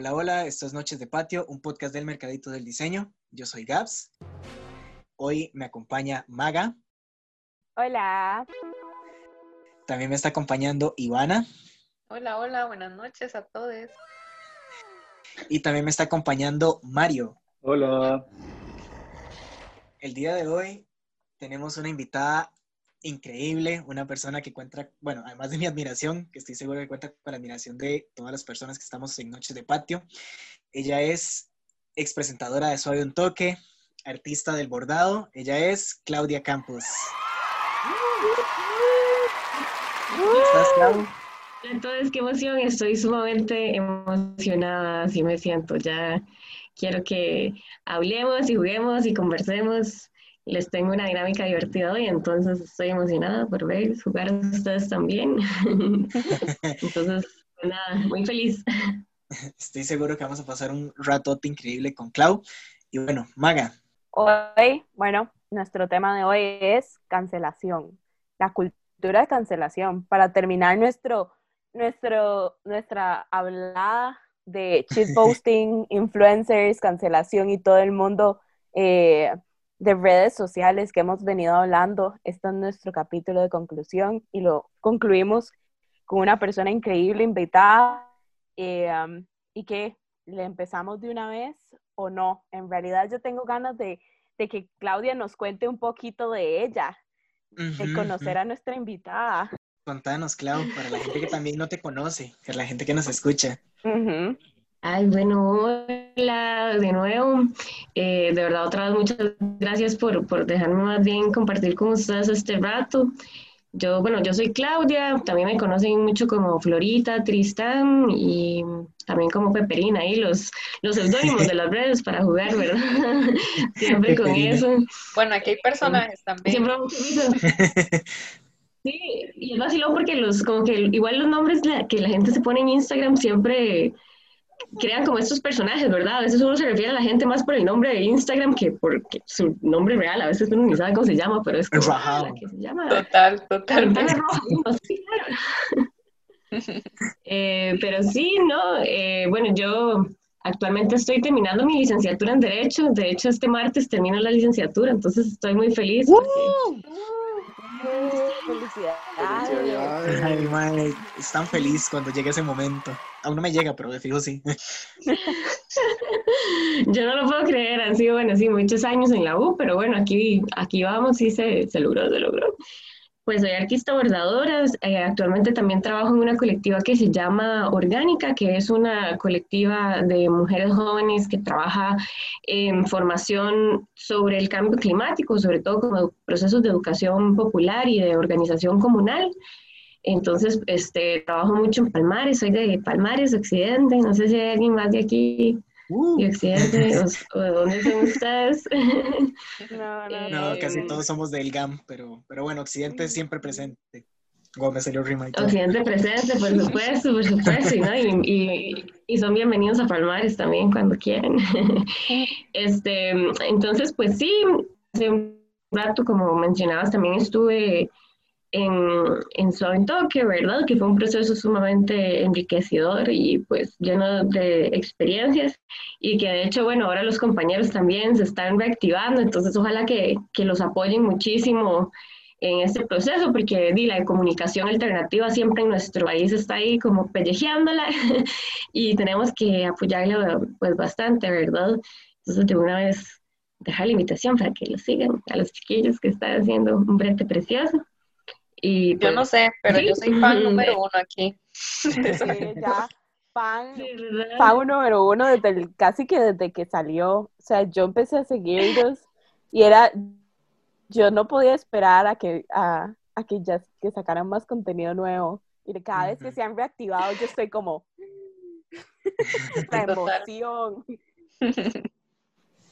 Hola, hola, esto es Noches de Patio, un podcast del Mercadito del Diseño. Yo soy Gabs. Hoy me acompaña Maga. Hola. También me está acompañando Ivana. Hola, hola, buenas noches a todos. Y también me está acompañando Mario. Hola. El día de hoy tenemos una invitada increíble, una persona que cuenta, bueno, además de mi admiración, que estoy seguro que cuenta con la admiración de todas las personas que estamos en Noches de Patio. Ella es ex presentadora de Suave un Toque, artista del bordado. Ella es Claudia Campos. ¿Cómo estás, Clau? Entonces, qué emoción, estoy sumamente emocionada, así me siento. Ya quiero que hablemos y juguemos y conversemos les tengo una dinámica divertida hoy, entonces estoy emocionada por ver jugar a ustedes también. entonces, pues nada, muy feliz. Estoy seguro que vamos a pasar un ratote increíble con Clau. Y bueno, Maga. Hoy, bueno, nuestro tema de hoy es cancelación, la cultura de cancelación. Para terminar nuestro, nuestro, nuestra hablada de posting, influencers, cancelación y todo el mundo eh, de redes sociales que hemos venido hablando. Este es nuestro capítulo de conclusión y lo concluimos con una persona increíble invitada eh, um, y que le empezamos de una vez o no. En realidad yo tengo ganas de, que Claudia nos cuente un poquito de ella, de conocer a nuestra invitada. Contanos, Clau, para la gente que también no te conoce, para la gente que nos escucha. Ay, bueno, hola de nuevo. Eh, de verdad, otra vez muchas gracias por, por dejarme más bien compartir con ustedes este rato. Yo, bueno, yo soy Claudia, también me conocen mucho como Florita, Tristán y también como Peperina, ahí los, los seudónimos de las redes para jugar, ¿verdad? Siempre con eso. Bueno, aquí hay personajes también. Siempre Sí, y es vacilón porque los, como que igual los nombres que la gente se pone en Instagram siempre crean como estos personajes, ¿verdad? A veces uno se refiere a la gente más por el nombre de Instagram que por su nombre real. A veces uno ni sabe cómo se llama, pero es como que se llama. Total, total. eh, pero sí, ¿no? Eh, bueno, yo actualmente estoy terminando mi licenciatura en Derecho. De hecho, este martes termino la licenciatura, entonces estoy muy feliz. Felicidades. Ay, madre, es tan feliz cuando llegue ese momento. Aún no me llega, pero de fijo sí. Yo no lo puedo creer, han sido, bueno, sí, muchos años en la U, pero bueno, aquí, aquí vamos y se, se logró, se logró. Pues soy artista bordadora, eh, actualmente también trabajo en una colectiva que se llama Orgánica, que es una colectiva de mujeres jóvenes que trabaja en formación sobre el cambio climático, sobre todo como procesos de educación popular y de organización comunal. Entonces, este, trabajo mucho en Palmares, soy de Palmares, Occidente, no sé si hay alguien más de aquí Uh. ¿Y Occidente? ¿O, dónde son ustedes? No, no, no, casi todos somos del GAM, pero, pero bueno, Occidente es siempre presente. Gómez salió rima Occidente presente, por supuesto, por supuesto, ¿no? y, y, son bienvenidos a Palmares también cuando quieran. este, entonces, pues sí, hace un rato, como mencionabas, también estuve en, en Suave Toque, ¿verdad? Que fue un proceso sumamente enriquecedor y pues lleno de experiencias y que de hecho, bueno, ahora los compañeros también se están reactivando, entonces ojalá que, que los apoyen muchísimo en este proceso, porque di, la comunicación alternativa siempre en nuestro país está ahí como pellejeándola y tenemos que apoyarla pues bastante, ¿verdad? Entonces de una vez dejar la invitación para que lo sigan a los chiquillos que están haciendo un brete precioso yo no pues, sé, pero yo soy fan número uno aquí. Sí, ya, fan, fan número uno desde casi que desde que salió. O sea, yo empecé a seguirlos y era, yo no podía esperar a que, a, a que ya que sacaran más contenido nuevo. Y cada vez que se han reactivado, yo estoy como, la emoción.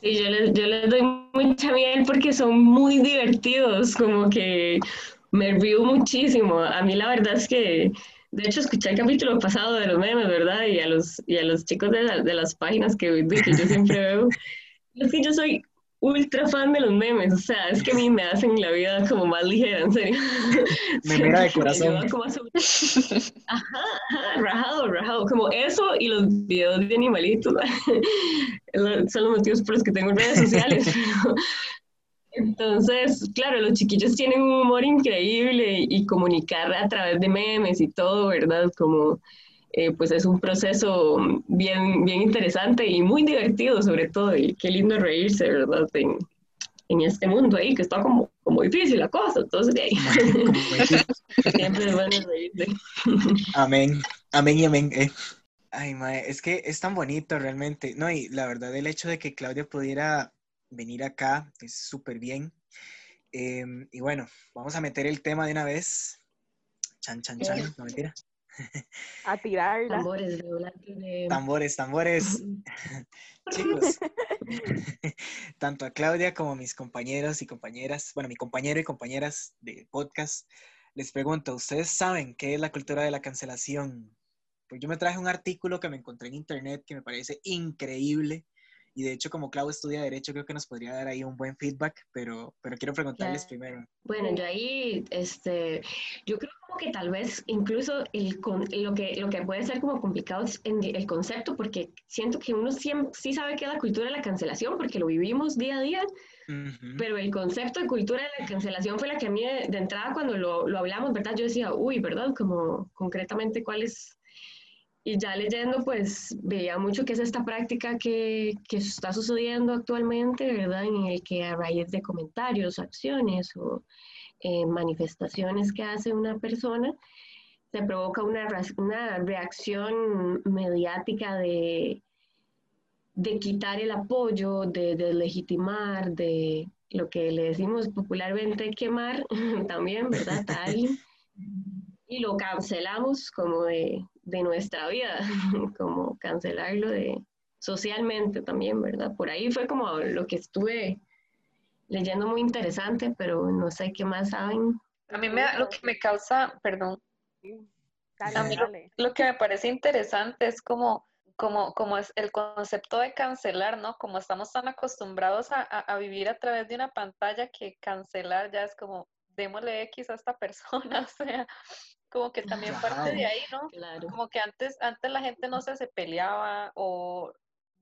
Sí, yo les, yo les doy mucha miel porque son muy divertidos, como que me río muchísimo. A mí la verdad es que, de hecho, escuché el capítulo pasado de los memes, ¿verdad? Y a los, y a los chicos de, de las páginas que, que yo siempre veo. Es que yo soy ultra fan de los memes, o sea, es que a mí me hacen la vida como más ligera, en serio. Memera de corazón. Ajá, ajá, rajado, rajado, como eso y los videos de animalitos, son los motivos por los que tengo redes sociales. Entonces, claro, los chiquillos tienen un humor increíble y comunicar a través de memes y todo, ¿verdad? Como eh, pues es un proceso bien, bien interesante y muy divertido sobre todo, y qué lindo reírse, ¿verdad? En, en este mundo ahí, que está como, como difícil la cosa, entonces de ahí. Siempre es bueno reírse. Amén, amén y amén. Eh. Ay, mae, es que es tan bonito realmente, no, y la verdad el hecho de que Claudia pudiera venir acá es súper bien. Em, y bueno, vamos a meter el tema de una vez. Chan, chan, chan, no mentira. A tirarla. Tambores, Tambores, tambores. Chicos, tanto a Claudia como a mis compañeros y compañeras, bueno, mi compañero y compañeras de podcast, les pregunto, ¿ustedes saben qué es la cultura de la cancelación? Pues yo me traje un artículo que me encontré en internet que me parece increíble y de hecho, como Clau estudia Derecho, creo que nos podría dar ahí un buen feedback, pero, pero quiero preguntarles primero. Bueno, yo ahí, este, yo creo como que tal vez incluso el, lo, que, lo que puede ser como complicado es el concepto, porque siento que uno siempre, sí sabe que es la cultura de la cancelación, porque lo vivimos día a día, pero el concepto de cultura de la cancelación fue la que a mí de, de entrada cuando lo, lo hablamos, ¿verdad? Yo decía, uy, ¿verdad? Como concretamente cuál es y ya leyendo, pues veía mucho que es esta práctica que, que, está sucediendo actualmente, ¿verdad? En el que a raíz de comentarios, acciones o eh, manifestaciones que hace una persona, se provoca una, una reacción mediática de, de quitar el apoyo, de deslegitimar, de lo que le decimos popularmente quemar también, ¿verdad? Tal, y lo cancelamos como de, de nuestra vida, como cancelarlo de socialmente también, ¿verdad? Por ahí fue como lo que estuve leyendo muy interesante, pero no sé qué más saben. A mí me, lo que me causa, perdón, a mí lo, que me parece interesante es como, como, como es el concepto de cancelar, ¿no? Como estamos tan acostumbrados a, a, a vivir a través de una pantalla que cancelar ya es como démosle X a esta persona, o sea, como que también parte de ahí, ¿no? Claro. Como que antes, antes la gente no se, se peleaba o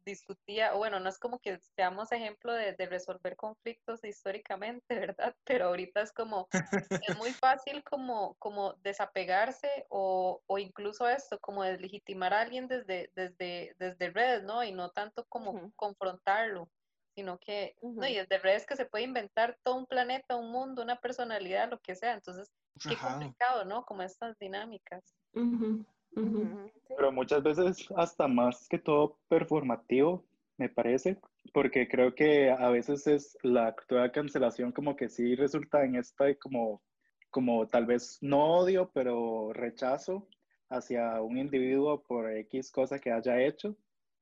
discutía, o bueno, no es como que seamos ejemplo de, de, resolver conflictos históricamente, ¿verdad? Pero ahorita es como, es muy fácil como, como desapegarse o, o incluso esto, como deslegitimar a alguien desde, desde, desde redes, ¿no? Y no tanto como confrontarlo, sino que, no, y desde redes que se puede inventar todo un planeta, un mundo, una personalidad, lo que sea, entonces Qué complicado, ¿no? Como estas dinámicas. Pero muchas veces hasta más que todo performativo, me parece, porque creo que a veces es la actual cancelación como que sí resulta en esta como, como tal vez no odio, pero rechazo hacia un individuo por X cosa que haya hecho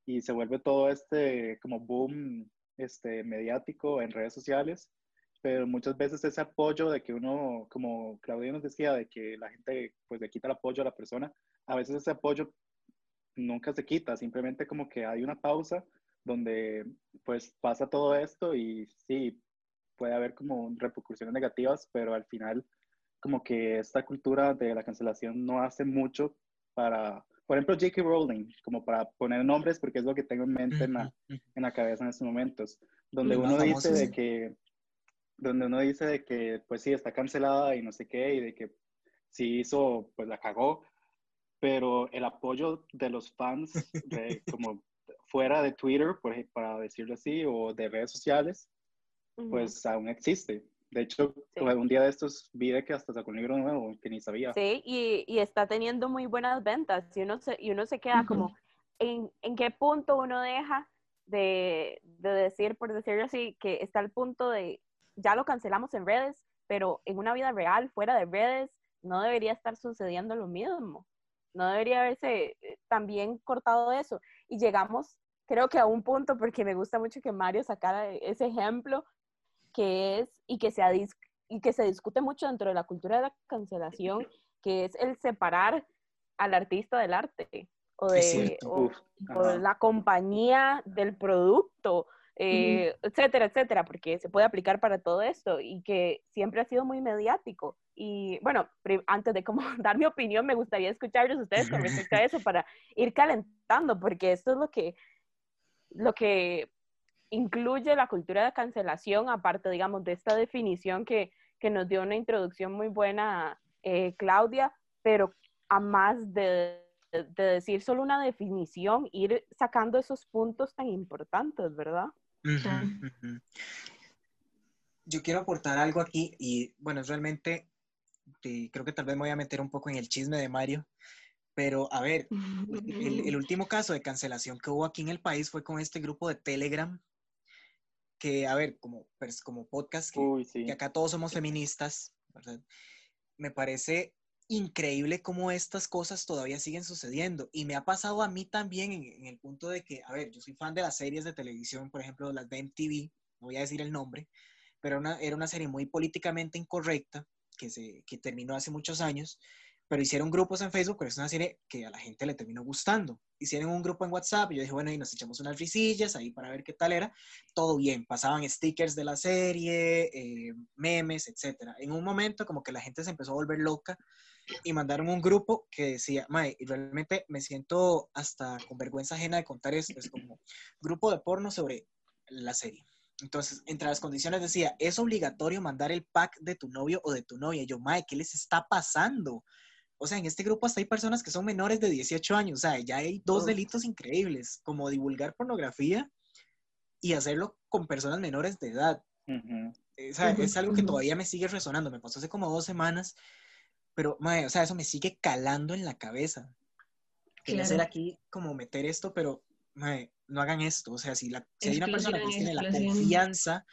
y se vuelve todo este como boom este mediático en redes sociales pero muchas veces ese apoyo de que uno, como Claudia nos decía, de que la gente pues le quita el apoyo a la persona, a veces ese apoyo nunca se quita, simplemente como que hay una pausa donde pues pasa todo esto y sí, puede haber como repercusiones negativas, pero al final como que esta cultura de la cancelación no hace mucho para, por ejemplo, J.K. Rowling, como para poner nombres porque es lo que tengo en mente en la, en la cabeza en estos momentos, donde uno dice de que donde uno dice de que, pues sí, está cancelada y no sé qué, y de que sí hizo, pues la cagó, pero el apoyo de los fans, de, como fuera de Twitter, por, para decirlo así, o de redes sociales, pues aún existe. De hecho, un día de estos vi de que hasta sacó un libro nuevo que ni sabía. Sí, y, y está teniendo muy buenas ventas y uno se, y uno se queda como, ¿en, ¿en, qué punto uno deja de, de decir, por decirlo así, que está al punto de ya lo cancelamos en redes, pero en una vida real, fuera de redes, no debería estar sucediendo lo mismo. No debería haberse eh, también cortado eso. Y llegamos, creo que a un punto, porque me gusta mucho que Mario sacara ese ejemplo, que es, y que se, y que se discute mucho dentro de la cultura de la cancelación, que es el separar al artista del arte o de, o, la compañía del producto eh, etcétera, etcétera, porque se puede aplicar para todo esto y que siempre ha sido muy mediático. Y bueno, antes de como dar mi opinión, me gustaría escucharlos ustedes con respecto a eso para ir calentando, porque esto es lo que, lo que incluye la cultura de cancelación, aparte, digamos, de esta definición que, que nos dio una introducción muy buena eh, Claudia, pero a más de, de, decir solo una definición, ir sacando esos puntos tan importantes, ¿verdad? Yo quiero aportar algo aquí y bueno, realmente creo que tal vez me voy a meter un poco en el chisme de Mario, pero a ver, el, el, último caso de cancelación que hubo aquí en el país fue con este grupo de Telegram que, a ver, como, pues, como podcast, que, acá todos somos feministas, me parece increíble cómo estas cosas todavía siguen sucediendo. Y me ha pasado a mí también en, el punto de que, a ver, yo soy fan de las series de televisión, por ejemplo, las de MTV, no voy a decir el nombre, pero una, era una serie muy políticamente incorrecta que, se, que terminó hace muchos años pero hicieron grupos en Facebook, pero es una serie que a la gente le terminó gustando. Hicieron un grupo en WhatsApp y yo dije, bueno, y nos echamos unas risillas ahí para ver qué tal era. Todo bien, pasaban stickers de la serie, eh, memes, etc. En un momento como que la gente se empezó a volver loca y mandaron un grupo que decía, Mae, y realmente me siento hasta con vergüenza ajena de contar esto, es como grupo de porno sobre la serie. Entonces, entre las condiciones decía, es obligatorio mandar el pack de tu novio o de tu novia. Y yo, Mae, ¿qué les está pasando? O sea, en este grupo hasta hay personas que son menores de 18 años. O sea, ya hay dos delitos increíbles, como divulgar pornografía y hacerlo con personas menores de edad. o sea, es algo que todavía me sigue resonando. Me pasó hace como dos semanas, pero, o sea, eso me sigue calando en la cabeza. Quería hacer aquí como meter esto, pero, no hagan esto. O sea, si, la, si hay una persona que tiene la confianza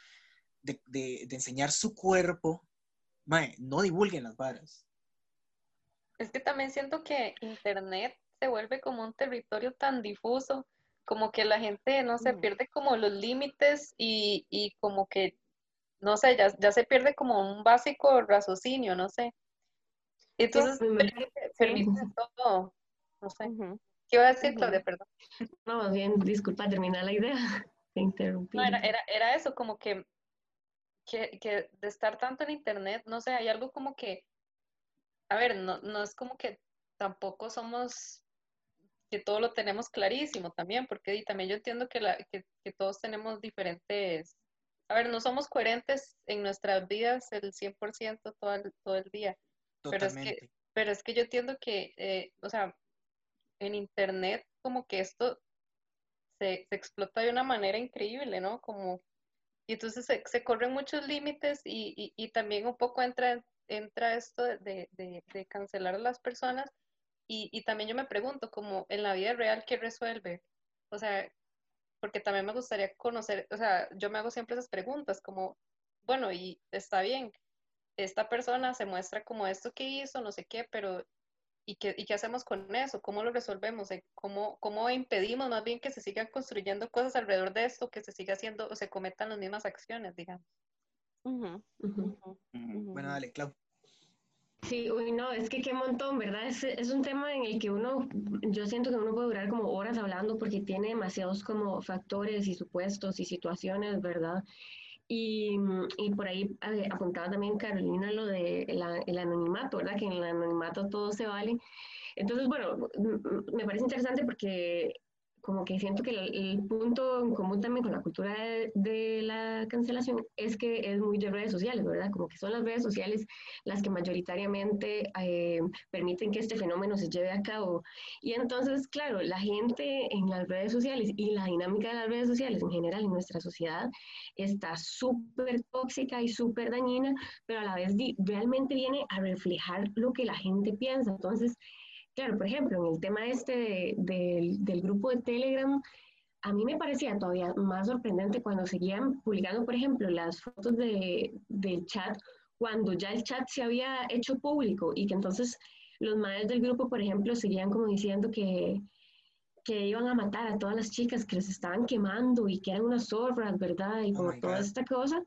de, de, de, enseñar su cuerpo, no divulguen las varas. Es que también siento que Internet se vuelve como un territorio tan difuso, como que la gente, no se pierde como los límites y, y como que, no sé, ya, ya, se pierde como un básico raciocinio, no sé. Entonces, permite, todo, no sé. ¿Qué iba a decir, Claudia? Perdón. No, bien, disculpa, terminar la idea. Te interrumpí. No, era, era, era eso, como que, que, que de estar tanto en Internet, no sé, hay algo como que a ver, no, no es como que tampoco somos, que todo lo tenemos clarísimo también, porque también yo entiendo que, la, que, todos tenemos diferentes, a ver, no somos coherentes en nuestras vidas el 100% todo el, todo el día, pero es, que, pero es que yo entiendo que, eh, o sea, en Internet como que esto se, se, explota de una manera increíble, ¿no? Como, y entonces se, se corren muchos límites y, y, y, también un poco entra entra esto de, de, cancelar a las personas y, y, también yo me pregunto, como en la vida real, ¿qué resuelve? O sea, porque también me gustaría conocer, o sea, yo me hago siempre esas preguntas, como, bueno, y está bien, esta persona se muestra como esto que hizo, no sé qué, pero ¿y qué, y qué hacemos con eso? ¿Cómo lo resolvemos? Eh, ¿Cómo, ¿Cómo impedimos más bien que se sigan construyendo cosas alrededor de esto, que se siga haciendo o se cometan las mismas acciones, digamos? Bueno, dale, Clau. Sí, uy, no, es que qué montón, ¿verdad? Es, es, un tema en el que uno, yo siento que uno puede durar como horas hablando porque tiene demasiados como factores y supuestos y situaciones, ¿verdad? Y, y por ahí eh, apuntaba también Carolina lo de el anonimato, ¿verdad? Que en el anonimato todo se vale. Entonces, bueno, me parece interesante porque como que siento que el, punto en común también con la cultura de, la cancelación es que es muy de redes sociales, ¿verdad? Como que son las redes sociales las que mayoritariamente eh, permiten que este fenómeno se lleve a cabo. Y entonces, claro, la gente en las redes sociales y la dinámica de las redes sociales en general en nuestra sociedad está súper tóxica y súper dañina, pero a la vez realmente viene a reflejar lo que la gente piensa. Entonces, Claro, por ejemplo, en el tema este del grupo de Telegram, a mí me parecía todavía más sorprendente cuando seguían publicando, por ejemplo, las fotos de, del chat, cuando ya el chat se había hecho público y que entonces los madres del grupo, por ejemplo, seguían como diciendo que, que iban a matar a todas las chicas que les estaban quemando y que eran unas zorras, ¿verdad? Y oh como toda esta cosa.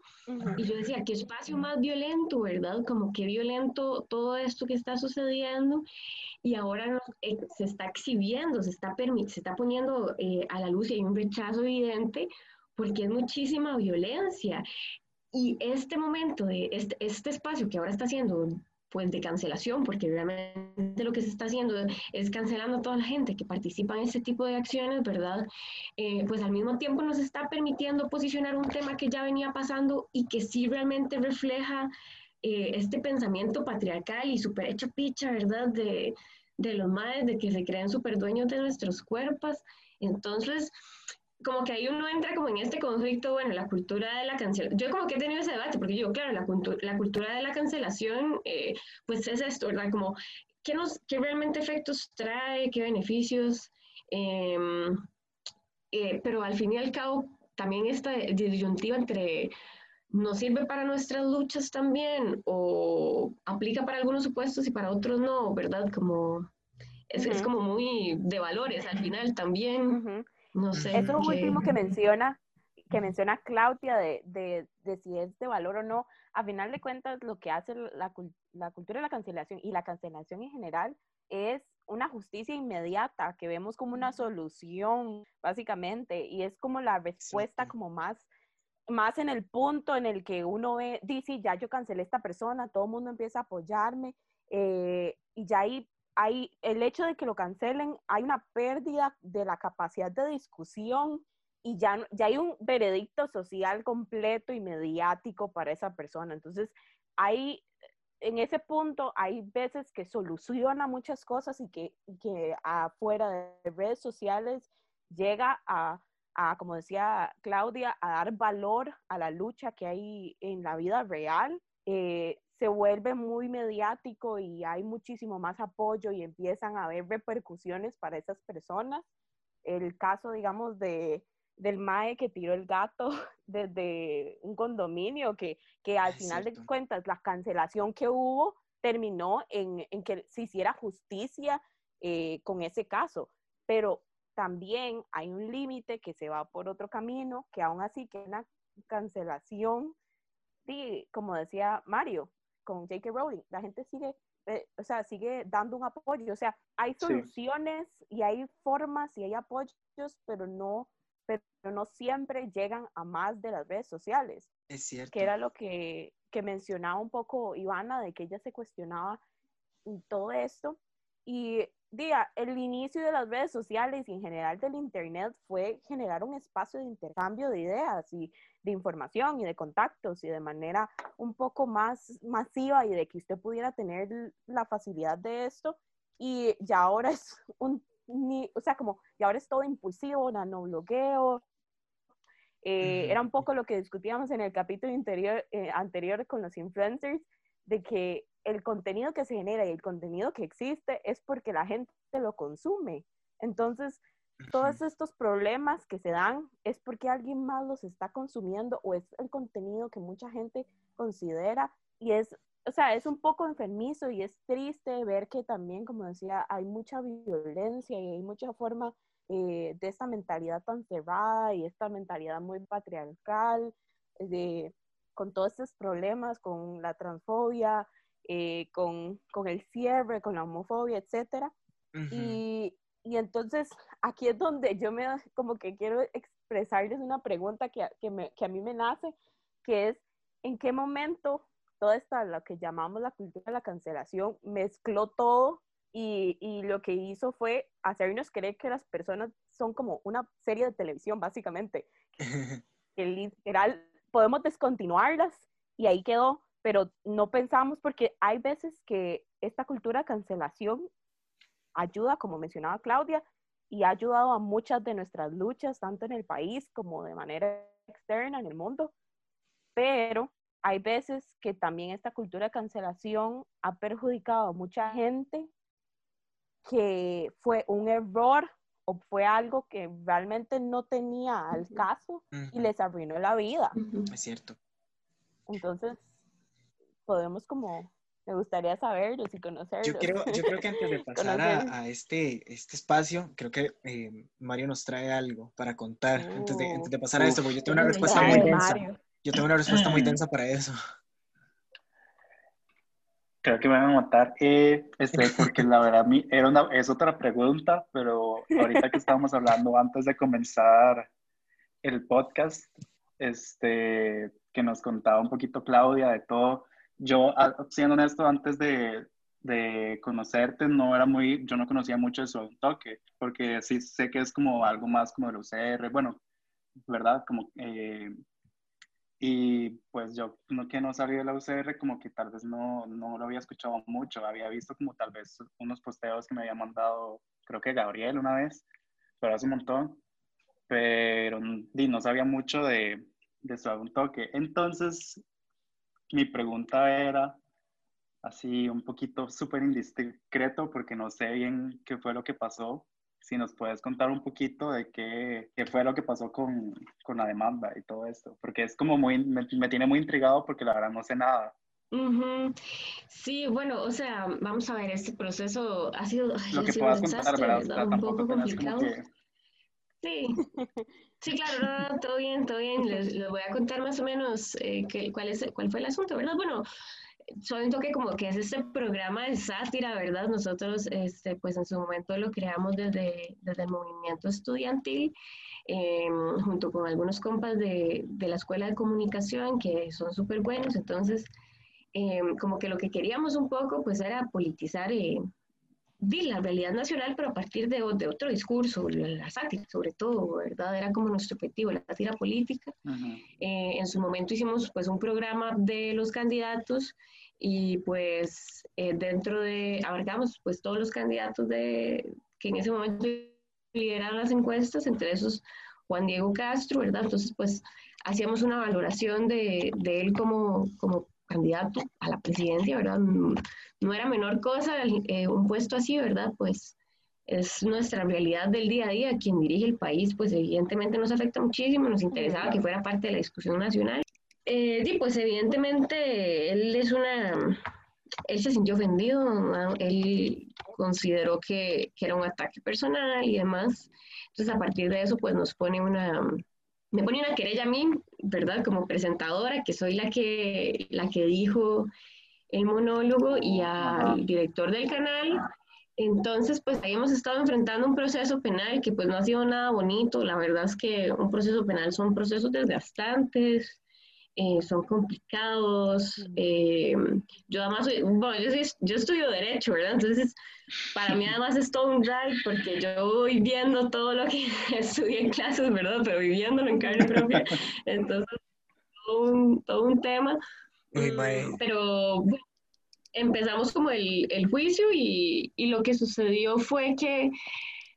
Y yo decía, qué espacio más violento, ¿verdad? Como qué violento todo esto que está sucediendo y ahora eh, se está exhibiendo, se está, se está poniendo eh, a la luz y hay un rechazo evidente porque es muchísima violencia. Y este momento, de este, este espacio que ahora está haciendo pues de cancelación, porque realmente lo que se está haciendo es cancelando a toda la gente que participa en este tipo de acciones, ¿verdad? Eh, pues al mismo tiempo nos está permitiendo posicionar un tema que ya venía pasando y que sí realmente refleja eh, este pensamiento patriarcal y súper hecho picha, ¿verdad? De, de los madres, de que se creen súper dueños de nuestros cuerpos. Entonces, como que ahí uno entra como en este conflicto, bueno, la cultura de la cancelación. Yo como que he tenido ese debate, porque yo, claro, la, la cultura de la cancelación, eh, pues es esto, ¿verdad? Como, ¿qué, nos, ¿qué realmente efectos trae? ¿Qué beneficios? Em, eh, pero al fin y al cabo, también esta disyuntiva entre no sirve para nuestras luchas también o aplica para algunos supuestos y para otros no, ¿verdad? Como es, es como muy de valores al final también. No sé. Eso último que menciona, que menciona Claudia de, de, de, si es de valor o no, a final de cuentas lo que hace la, la cultura de la cancelación y la cancelación en general es una justicia inmediata que vemos como una solución, básicamente, y es como la respuesta como más, más en el punto en el que uno ve, dice, ya yo cancelé a esta persona, todo el mundo empieza a apoyarme, eh, y ya ahí hay el hecho de que lo cancelen, hay una pérdida de la capacidad de discusión y ya, ya hay un veredicto social completo y mediático para esa persona. Entonces, hay, en ese punto, hay veces que soluciona muchas cosas y que, que afuera de redes sociales llega a, a, como decía Claudia, a dar valor a la lucha que hay en la vida real. Eh, se vuelve muy mediático y hay muchísimo más apoyo y empiezan a haber repercusiones para esas personas. El caso, digamos, de, del MAE que tiró el gato desde un condominio, que, que al final de cuentas la cancelación que hubo terminó en, en que se hiciera justicia eh, con ese caso. Pero también hay un límite que se va por otro camino, que aún así que una cancelación, como decía Mario, con J.K. Rowling, la gente sigue, eh, o sea, sigue dando un apoyo, o sea, hay soluciones y hay formas y hay apoyos, pero no, pero no siempre llegan a más de las redes sociales. Es cierto. Que era lo que, que mencionaba un poco Ivana, de que ella se cuestionaba todo esto. Y diga, el inicio de las redes sociales y en general del Internet fue generar un espacio de intercambio de ideas y de información y de contactos y de manera un poco más masiva y de que usted pudiera tener la facilidad de esto. Y ya ahora es un, o sea, como, y ahora es todo impulsivo, nanobloqueo. Eh, era un poco lo que discutíamos en el capítulo interior, eh, anterior con los influencers, de que el contenido que se genera y el contenido que existe es porque la gente lo consume. Entonces, todos estos problemas que se dan es porque alguien más los está consumiendo o es el contenido que mucha gente considera y es, o sea, es un poco enfermizo y es triste ver que también, como decía, hay mucha violencia y hay mucha forma eh, de esta mentalidad tan cerrada y esta mentalidad muy patriarcal, de, con todos estos problemas, con la transfobia, eh, con, con, el cierre, con la homofobia, etc. y, y, entonces aquí es donde yo me, como que quiero expresarles una pregunta que, que, me, que a mí me nace, que es, ¿en qué momento toda esta, lo que llamamos la cultura de la cancelación, mezcló todo y, y, lo que hizo fue hacernos creer que las personas son como una serie de televisión, básicamente. que literal podemos descontinuarlas y ahí quedó, pero no pensamos porque hay veces que esta cultura de cancelación ayuda, como mencionaba Claudia, y ha ayudado a muchas de nuestras luchas, tanto en el país como de manera externa en el mundo, pero hay veces que también esta cultura de cancelación ha perjudicado a mucha gente que fue un error o fue algo que realmente no tenía al caso y les arruinó la vida. Es cierto. Entonces, podemos como, me gustaría saberlos y conocerlos. Yo creo, yo creo que antes de pasar a, este, este espacio, creo que eh, Mario nos trae algo para contar antes, de, antes de pasar a esto, porque yo tengo una respuesta muy densa. Yo tengo una respuesta muy densa para eso. Creo que me van a matar, eh, este, porque la verdad era una, es otra pregunta, pero ahorita que estábamos hablando antes de comenzar el podcast, este, que nos contaba un poquito Claudia de todo. Yo, siendo honesto, antes de, de conocerte, no era muy, yo no conocía mucho de su toque, porque sí sé que es como algo más como el UCR, bueno, ¿verdad? Como, eh, y pues yo no, que no salí de la UCR, como que tal vez no, no lo había escuchado mucho, había visto como tal vez unos posteos que me había mandado, creo que Gabriel una vez, pero hace un montón, pero no sabía mucho de, de su toque. Entonces, mi pregunta era así un poquito súper indiscreto porque no sé bien qué fue lo que pasó. Si nos puedes contar un poquito de qué, qué fue lo que pasó con, con, la demanda y todo esto, porque es como muy, me, tiene muy intrigado porque la verdad no sé nada. Sí, bueno, o sea, vamos a ver, este proceso ha sido, lo que puedas contar, ¿verdad? un poco complicado. Sí, sí, claro, todo bien, todo bien. Les, voy a contar más o menos eh, cuál, es, cuál fue el asunto, ¿verdad? Bueno, un toque como que es este programa de sátira, ¿verdad? Nosotros, este, pues en su momento lo creamos desde, desde el movimiento estudiantil, em, junto con algunos compas de, de, la Escuela de Comunicación, que son súper buenos. Entonces, em, como que lo que queríamos un poco, pues era politizar eh, la realidad nacional, pero a partir de, de, otro discurso, la sátira sobre todo, ¿verdad? Era como nuestro objetivo, la sátira política. Eh, en su momento hicimos pues un programa de los candidatos y pues eh, dentro de, abarcamos pues todos los candidatos de, que en ese momento lideraban las encuestas, entre esos Juan Diego Castro, ¿verdad? Entonces pues hacíamos una valoración de, de él como, como candidato a la presidencia, ¿verdad? No era menor cosa eh, un puesto así, ¿verdad? Pues es nuestra realidad del día a día. Quien dirige el país, pues evidentemente nos afecta muchísimo, nos interesaba que fuera parte de la discusión nacional. Eh, y pues evidentemente él es una, él se sintió ofendido, él consideró que, que, era un ataque personal y demás. Entonces a partir de eso pues nos pone una, me pone una querella a mí, ¿verdad? Como presentadora, que soy la que, la que dijo el monólogo y al director del canal. Entonces, pues ahí hemos estado enfrentando un proceso penal que pues no ha sido nada bonito. La verdad es que un proceso penal son procesos desgastantes, eh, son complicados. Eh, yo además, bueno, yo, yo, estudio Derecho, ¿verdad? Entonces, para mí además es todo un drag porque yo voy viendo todo lo que estudié en clases, ¿verdad? Pero viviéndolo en carne propia. Entonces, todo un, todo un tema. Mm, pero empezamos como el, el juicio y, y, lo que sucedió fue que,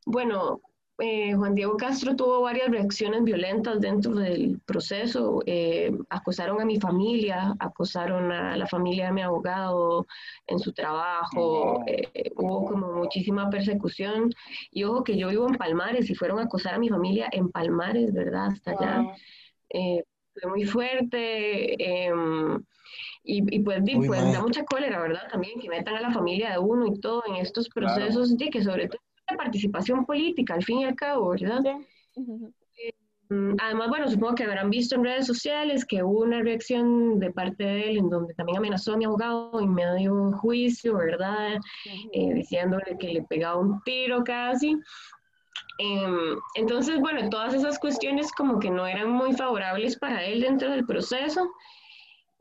bueno, eh, Juan Diego Castro tuvo varias reacciones violentas dentro del proceso. Eh, acosaron a mi familia, acosaron a la familia de mi abogado en su trabajo. Eh, hubo como muchísima persecución. Y ojo que yo vivo en Palmares y fueron a acosar a mi familia en Palmares, ¿verdad? Hasta allá. fue muy fuerte. Em, y, y, pues, pues da mucha cólera, ¿verdad? También que metan a la familia de uno y todo en estos procesos, de que sobre todo participación política, al fin y al cabo, ¿verdad? Eh, además, bueno, supongo que habrán visto en redes sociales que hubo una reacción de parte de él en donde también amenazó a mi abogado en medio juicio, ¿verdad? Eh, diciéndole que le pegaba un tiro casi. Em, entonces, bueno, todas esas cuestiones como que no eran muy favorables para él dentro del proceso.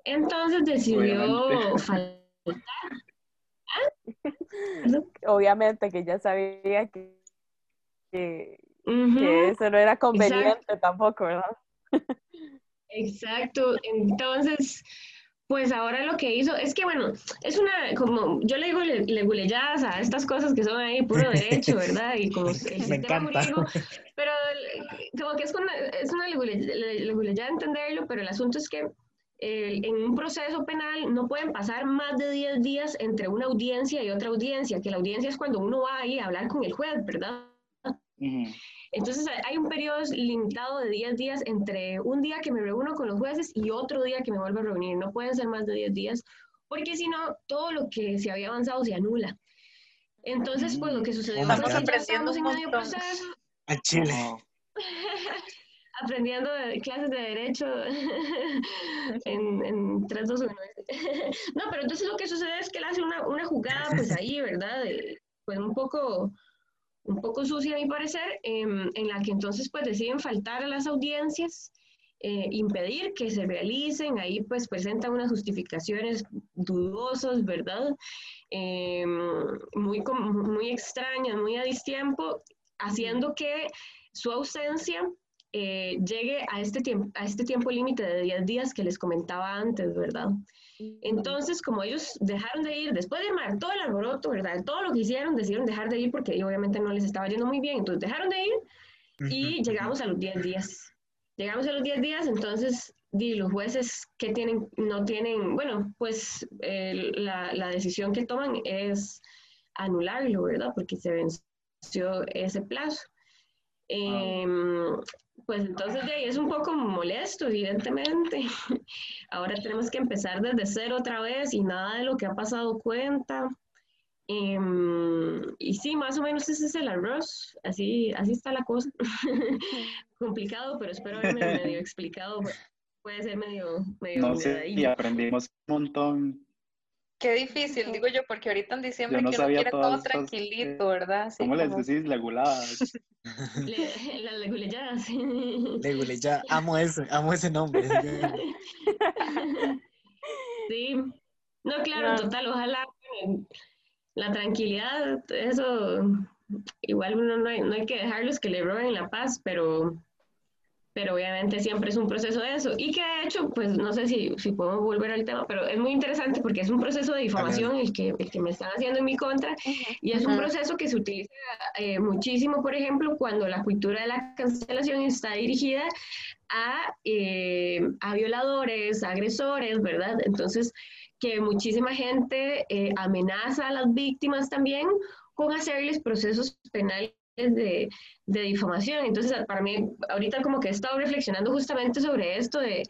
Entonces decidió faltar Obviamente que ya sabía que, que, eso no era conveniente tampoco, ¿verdad? Exacto, entonces, pues ahora lo que hizo es que, bueno, es una, como yo le digo le, a estas cosas que son ahí puro derecho, ¿verdad? Y como Me encanta. pero como que es una, es una leguleyada entenderlo, pero el asunto es que en un proceso penal no pueden pasar más de 10 días entre una audiencia y otra audiencia, que la audiencia es cuando uno va ahí a hablar con el juez, ¿verdad? Entonces hay un periodo limitado de 10 días entre un día que me reúno con los jueces y otro día que me vuelvo a reunir. No pueden ser más de 10 días, porque si no, todo lo que se había avanzado se anula. Entonces, pues lo que sucedió es que ya estamos en medio proceso. A Chile. aprendiendo clases de derecho en, en 3, 2, 1. no, pero entonces lo que sucede es que él hace una, una jugada, pues ahí, ¿verdad? pues un poco, un poco sucia a mi parecer, em, en la que entonces pues deciden faltar a las audiencias, eh, impedir que se realicen, ahí pues presentan unas justificaciones dudosas, ¿verdad? Em, muy, muy extrañas, muy a distiempo, haciendo que su ausencia eh, llegue a este, tiempo, a este tiempo límite de 10 días que les comentaba antes, ¿verdad? Entonces, como ellos dejaron de ir, después de armar todo el alboroto, ¿verdad? Todo lo que hicieron, decidieron dejar de ir porque obviamente no les estaba yendo muy bien, entonces dejaron de ir y llegamos a los 10 días. Llegamos a los 10 días, entonces di, los jueces que tienen, no tienen, bueno, pues la, la, decisión que toman es anularlo, ¿verdad? Porque se venció ese plazo. Eh, pues entonces de ahí es un poco molesto, evidentemente. Ahora tenemos que empezar desde cero otra vez y nada de lo que ha pasado cuenta. Em, y sí, más o menos ese es el arroz, así, así está la cosa. Complicado, pero espero haberme medio explicado. Puede ser medio... medio no sé, y aprendimos un montón Qué difícil, digo yo, porque ahorita en diciembre no que uno quiere todo tranquilito, ¿verdad? ¿Cómo les decís? Leguladas. Le, las leguleyadas. Leguleyadas, amo ese, amo ese nombre. sí, no, claro, total, ojalá la tranquilidad, eso, igual uno no hay, no hay que dejarlos que le roben la paz, pero pero obviamente siempre es un proceso de eso. Y que de hecho, pues no sé si, si podemos volver al tema, pero es muy interesante porque es un proceso de difamación el que, el que me están haciendo en mi contra y es un proceso que se utiliza eh, muchísimo, por ejemplo, cuando la cultura de la cancelación está dirigida a, eh, a violadores, agresores, ¿verdad? Entonces, que muchísima gente eh, amenaza a las víctimas también con hacerles procesos penales de, de, difamación. Entonces, para mí, ahorita como que he estado reflexionando justamente sobre esto de,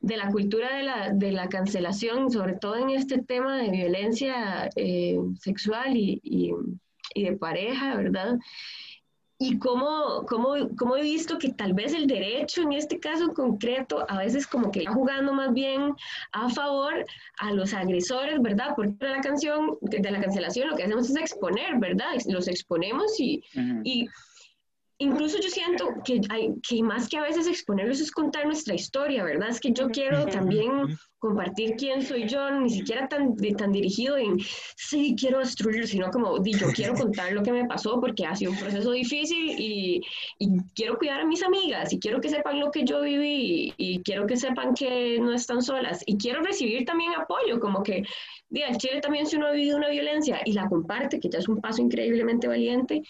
de la cultura de la, de la, cancelación, sobre todo en este tema de violencia eh, sexual y, y, y, de pareja, ¿verdad? Y cómo, cómo, cómo, he visto que tal vez el derecho en este caso concreto a veces como que va jugando más bien a favor a los agresores, ¿verdad? Porque la canción, de la cancelación lo que hacemos es exponer, ¿verdad? Los exponemos y, y incluso yo siento que, hay, que más que a veces exponerlos es contar nuestra historia, ¿verdad? Es que yo quiero también compartir quién soy yo, ni siquiera tan, tan dirigido en, sí, quiero destruir, sino como, di, yo quiero contar lo que me pasó porque ha sido un proceso difícil y, y quiero cuidar a mis amigas y quiero que sepan lo que yo viví y, quiero que sepan que no están solas. Y quiero recibir también apoyo, como que, di, en Chile también si uno ha vivido una violencia y la comparte, que ya es un paso increíblemente valiente,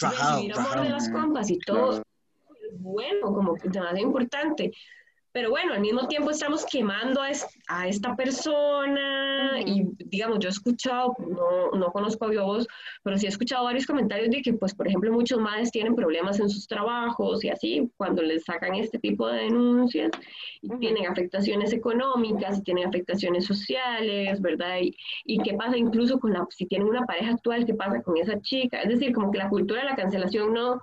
recibir amor de las compas y todo, bueno, como que demasiado importante pero bueno, al mismo tiempo estamos quemando a, esta persona y digamos, yo he escuchado, no, no conozco a Biobos, pero sí he escuchado varios comentarios de que, pues, por ejemplo, muchos madres tienen problemas en sus trabajos y así, cuando les sacan este tipo de denuncias, y tienen afectaciones económicas, tienen afectaciones sociales, ¿verdad? Y, y qué pasa incluso con la, si tienen una pareja actual, qué pasa con esa chica, es decir, como que la cultura de la cancelación no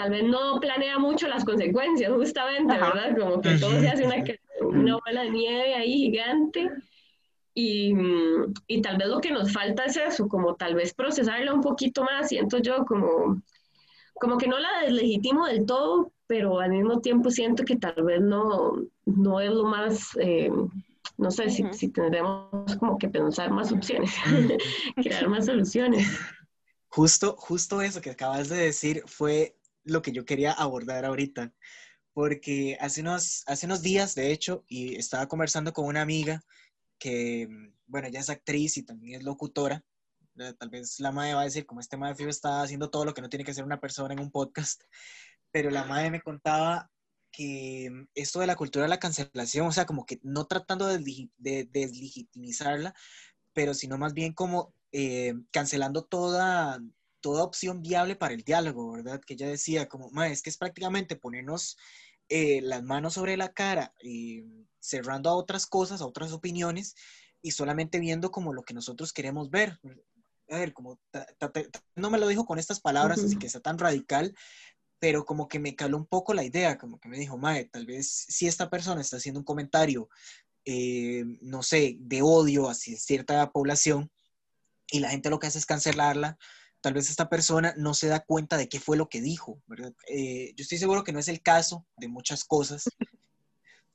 tal vez no planea mucho las consecuencias, justamente, ¿verdad? Como que todo se hace una, una bola de nieve ahí gigante. Y, y, tal vez lo que nos falta es eso, como tal vez procesarla un poquito más, siento yo como, como que no la deslegitimo del todo, pero al mismo tiempo siento que tal vez no, no es lo más, eh, no sé si, si, tendremos como que pensar más opciones, crear más soluciones. Justo, justo eso que acabas de decir fue lo que yo quería abordar ahorita, porque hace unos, hace unos días, de hecho, y estaba conversando con una amiga que, bueno, ella es actriz y también es locutora. Tal vez la madre va a decir, como este madre está haciendo todo lo que no tiene que hacer una persona en un podcast, pero la madre me contaba que esto de la cultura de la cancelación, o sea, como que no tratando de, deslegitimizarla, pero sino más bien como eh, cancelando toda, toda opción viable para el diálogo, ¿verdad? Que ella decía como, ma, es que es prácticamente ponernos eh, las manos sobre la cara y cerrando a otras cosas, a otras opiniones y solamente viendo como lo que nosotros queremos ver. A ver, como, no me lo dijo con estas palabras, así que sea tan radical, pero como que me caló un poco la idea, como que me dijo, Mae, tal vez si esta persona está haciendo un comentario, eh, no sé, de odio hacia cierta población y la gente lo que hace es cancelarla, tal vez esta persona no se da cuenta de qué fue lo que dijo, ¿verdad? Eh, yo estoy seguro que no es el caso de muchas cosas.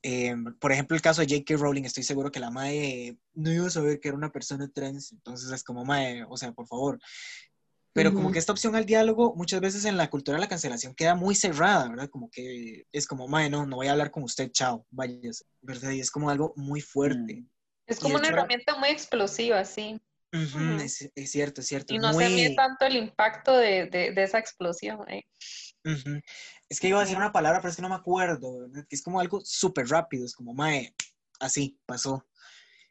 Eh, por ejemplo, el caso de J.K. Rowling, estoy seguro que la madre no iba a saber que era una persona trans, entonces es como, madre, o sea, por favor. Pero como que esta opción al diálogo muchas veces en la cultura de la cancelación queda muy cerrada, ¿verdad? Como que es como, madre, no, no voy a hablar con usted, chao, vaya, ¿verdad? Y es como algo muy fuerte. Mm. Es como una herramienta muy explosiva, sí es, cierto, es cierto. Y no se mide tanto el impacto de, de, esa explosión. ¿eh? Es que iba a decir una palabra, pero es que no me acuerdo. Es como algo súper rápido, es como, mae, así pasó.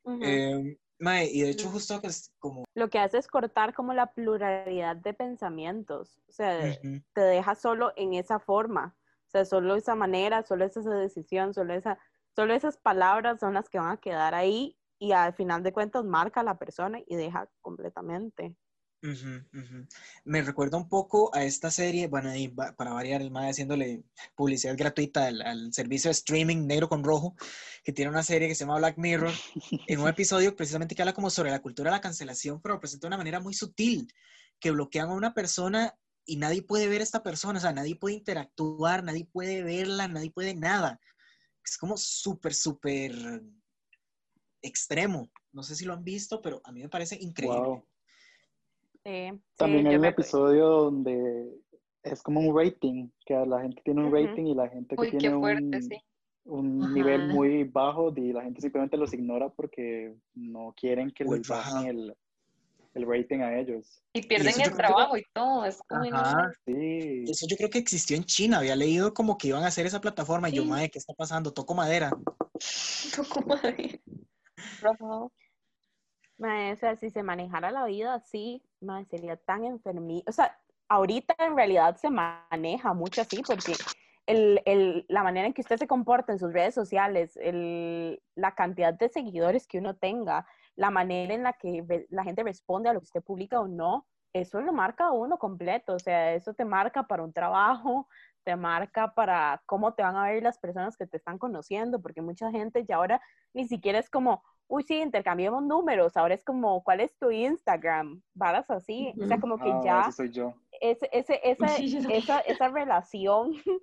Em, mae, y de hecho justo que es como... Lo que hace es cortar como la pluralidad de pensamientos. O sea, te deja solo en esa forma. O sea, solo esa manera, solo esa decisión, solo, esa, solo esas palabras son las que van a quedar ahí y al final de cuentas marca a la persona y deja completamente. Me recuerda un poco a esta serie, bueno, para variar, el más haciéndole publicidad gratuita al, servicio de streaming negro con rojo, que tiene una serie que se llama Black Mirror, en un episodio precisamente que habla como sobre la cultura de la cancelación, pero lo presenta de una manera muy sutil, que bloquean a una persona y nadie puede ver a esta persona, o sea, nadie puede interactuar, nadie puede verla, nadie puede nada. Es como súper, súper extremo. No sé si lo han visto, pero a mí me parece increíble. También hay un episodio donde es como un rating, que la gente tiene un rating y la gente que tiene un, nivel muy bajo y la gente simplemente los ignora porque no quieren que les bajen el, rating a ellos. Y pierden el trabajo y todo. Es Eso yo creo que existió en China. Había leído como que iban a hacer esa plataforma y yo, madre, ¿qué está pasando? Toco madera. Toco madera o sea, si se manejara la vida así, sería tan enfermizo. O sea, ahorita en realidad se maneja mucho así porque el, el, la manera en que usted se comporta en sus redes sociales, el, la cantidad de seguidores que uno tenga, la manera en la que la gente responde a lo que usted publica o no, eso lo marca a uno completo. O sea, eso te marca para un trabajo, te marca para cómo te van a ver las personas que te están conociendo, porque mucha gente ya ahora ni siquiera es como, uy, sí, intercambiamos números, ahora es como, ¿cuál es tu Instagram? Varas así, o sea, como que ah, ya soy yo. Ese, ese, esa, esa, relación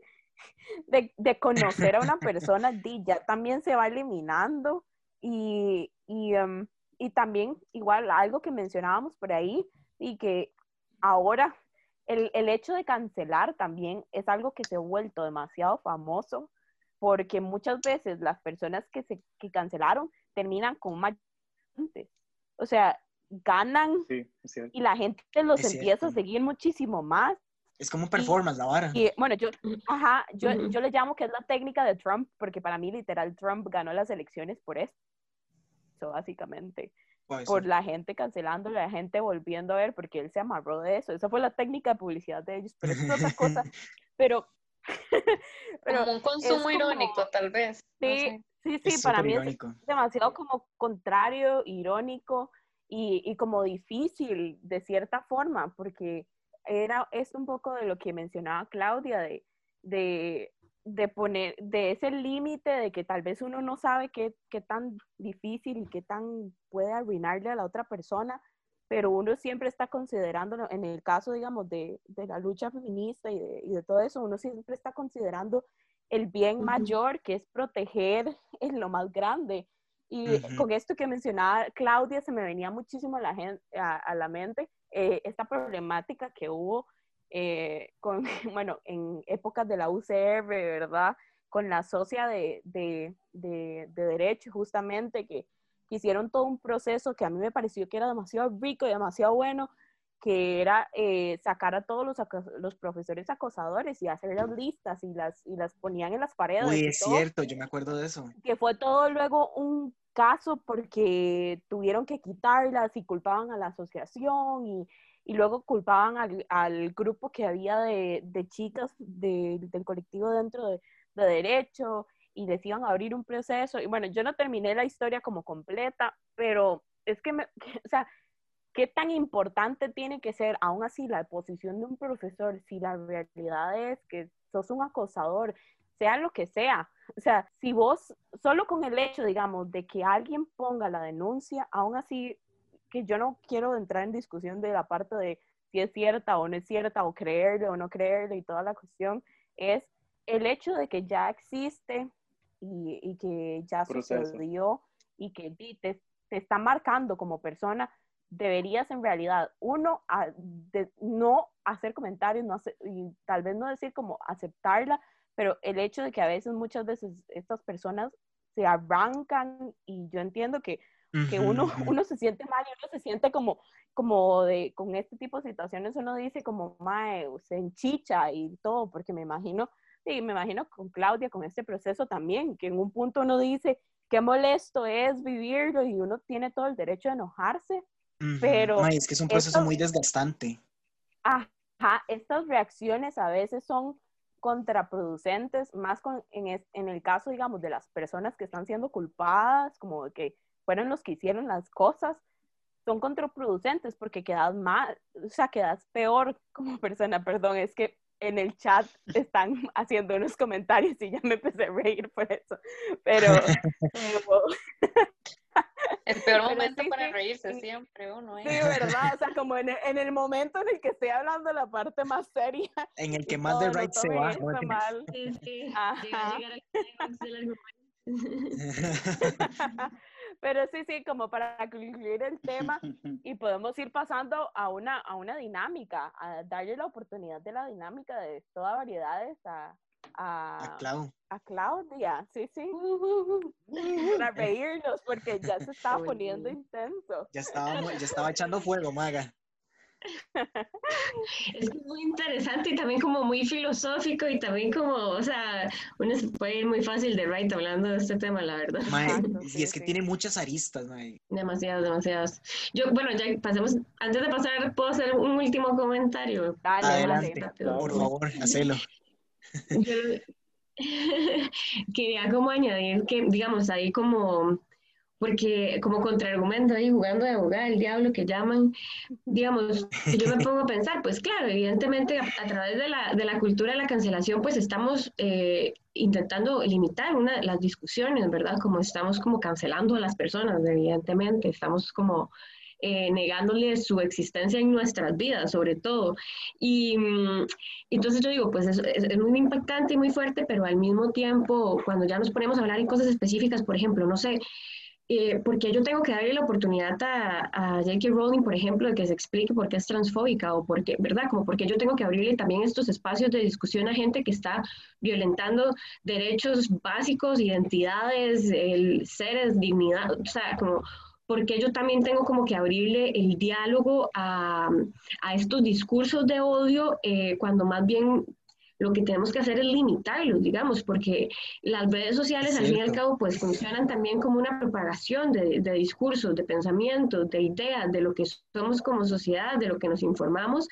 de, de, conocer a una persona ya también se va eliminando y, y, em, y también igual algo que mencionábamos por ahí y que ahora el, el, hecho de cancelar también es algo que se ha vuelto demasiado famoso porque muchas veces las personas que se que cancelaron terminan con más o sea, ganan y la gente los empieza a seguir muchísimo más. Es como un performance, la vara. Y bueno, yo, ajá, yo, yo le llamo que es la técnica de Trump, porque para mí literal Trump ganó las elecciones por eso, básicamente. por la gente cancelando, la gente volviendo a ver, porque él se amarró de eso. Esa fue la técnica de publicidad de ellos, pero es otra cosa. Pero como un consumo irónico, tal vez. Sí, sí, sí, para mí es demasiado como contrario, irónico y, y, como difícil de cierta forma, porque era, es un poco de lo que mencionaba Claudia, de, de, de poner, de ese límite de que tal vez uno no sabe qué, qué tan difícil y qué tan puede arruinarle a la otra persona pero uno siempre está considerando, en el caso, digamos, de, de la lucha feminista y de, y de, todo eso, uno siempre está considerando el bien mayor, que es proteger en lo más grande. Y con esto que mencionaba Claudia, se me venía muchísimo a la, gente, a, la mente eh, esta problemática que hubo eh, con, bueno, en épocas de la UCR, ¿verdad? Con la socia de, de, de, de derecho, justamente, que hicieron todo un proceso que a mí me pareció que era demasiado rico y demasiado bueno, que era eh, sacar a todos los, los, profesores acosadores y hacer las listas y las, y las ponían en las paredes. Uy, es cierto, yo me acuerdo de eso. Que fue todo luego un caso porque tuvieron que quitarlas y culpaban a la asociación y, y luego culpaban al, al, grupo que había de, de chicas de, del colectivo dentro de, de derecho y les iban a abrir un proceso. Y bueno, yo no terminé la historia como completa, pero es que, me, o sea, ¿qué tan importante tiene que ser aún así la posición de un profesor si la realidad es que sos un acosador, sea lo que sea? O sea, si vos, solo con el hecho, digamos, de que alguien ponga la denuncia, aún así, que yo no quiero entrar en discusión de la parte de si es cierta o no es cierta, o creerle o no creerle y toda la cuestión, es el hecho de que ya existe y, y que ya sucedió y que te, te está marcando como persona, deberías en realidad, uno, no hacer comentarios no y tal vez no decir como aceptarla, pero el hecho de que a veces, muchas veces, estas personas se arrancan y yo entiendo que, que uno, uno se siente mal y uno se siente como, como de, con este tipo de situaciones uno dice como, mae, se enchicha y todo, porque me imagino, sí, me imagino con Claudia, con este proceso también, que en un punto uno dice, qué molesto es vivirlo y uno tiene todo el derecho de enojarse, pero... es que es un proceso muy desgastante. Ajá, estas reacciones a veces son contraproducentes, más con, en, en el caso, digamos, de las personas que están siendo culpadas, como de que fueron los que hicieron las cosas, son contraproducentes porque quedas mal, o sea, quedas peor como persona, perdón, es que en el chat están haciendo unos comentarios y ya me empecé a reír por eso, pero... el peor momento para reírse siempre uno, ¿eh? Sí, ¿verdad? O sea, como en el, en el, momento en el que estoy hablando la parte más seria. En el que más de right se va. Mal. Sí, sí. Ajá. Pero sí, sí, como para concluir el tema y podemos ir pasando a una, a una dinámica, a darle la oportunidad de la dinámica de todas variedades a, a, a, Claudia, sí, sí, para reírnos porque ya se estaba poniendo intenso. Ya estaba, ya estaba echando fuego, Maga. Es muy interesante y también como muy filosófico y también como, o sea, uno se puede ir muy fácil de right hablando de este tema, la verdad. y es que tiene muchas aristas, mae. Demasiadas, demasiadas. Yo, bueno, ya pasemos, antes de pasar, ¿puedo hacer un último comentario? Dale, Adelante, por favor, hacelo. quería como añadir que, digamos, ahí como porque como contraargumento ahí jugando de abogado, el diablo que llaman, digamos, yo me pongo a pensar, pues claro, evidentemente a, través de la, de la, cultura de la cancelación, pues estamos eh, intentando limitar una, las discusiones, ¿verdad? Como estamos como cancelando a las personas, evidentemente, estamos como eh, negándole su existencia en nuestras vidas, sobre todo. Y mm, entonces yo digo, pues es, es, muy impactante y muy fuerte, pero al mismo tiempo, cuando ya nos ponemos a hablar en cosas específicas, por ejemplo, no sé, eh, porque yo tengo que darle la oportunidad a, a J.K. Rowling, por ejemplo, de que se explique por qué es transfóbica o por qué, ¿verdad? Como porque yo tengo que abrirle también estos espacios de discusión a gente que está violentando derechos básicos, identidades, el, seres, dignidad, o sea, como porque yo también tengo como que abrirle el diálogo a, a estos discursos de odio eh, cuando más bien lo que tenemos que hacer es limitarlos, digamos, porque las redes sociales al fin y al cabo pues funcionan también como una propagación de, de discursos, de pensamientos, de ideas, de lo que somos como sociedad, de lo que nos informamos.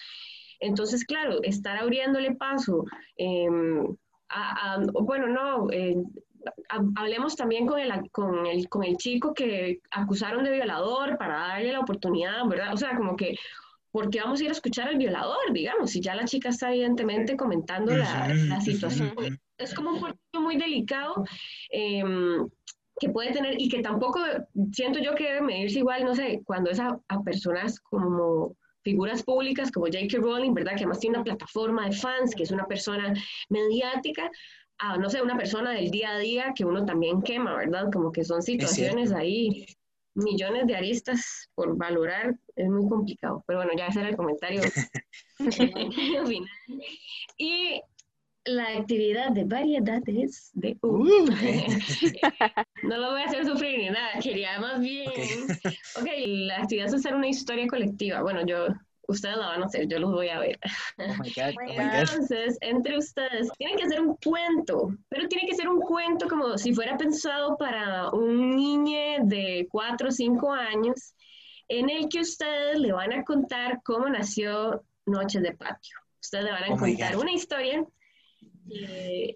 Entonces, claro, estar abriéndole paso em, a, bueno, no, eh, hablemos también con el, con, el, con el chico que acusaron de violador para darle la oportunidad, ¿verdad? O sea, como que porque vamos a ir a escuchar al violador, digamos, si ya la chica está evidentemente comentando la, la situación. Es como un cuerpo muy delicado em, que puede tener y que tampoco siento yo que debe medirse igual, no sé, cuando es a, personas como figuras públicas como J.K. Rowling, ¿verdad? Que además tiene una plataforma de fans, que es una persona mediática, a, no sé, una persona del día a día que uno también quema, ¿verdad? Como que son situaciones ahí millones de aristas por valorar, es muy complicado. Pero bueno, ya ese era el comentario final. Y la actividad de variedades de uh. no lo voy a hacer sufrir ni nada, quería más bien. ok, la actividad es hacer una historia colectiva. Bueno, yo ustedes la van a hacer, yo los voy a ver. Oh oh Entonces, entre ustedes, tienen que hacer un cuento, pero tiene que ser un cuento como si fuera pensado para un niño de 4 o 5 años, en el que ustedes le van a contar cómo nació Noches de Patio. Ustedes le van a oh contar una historia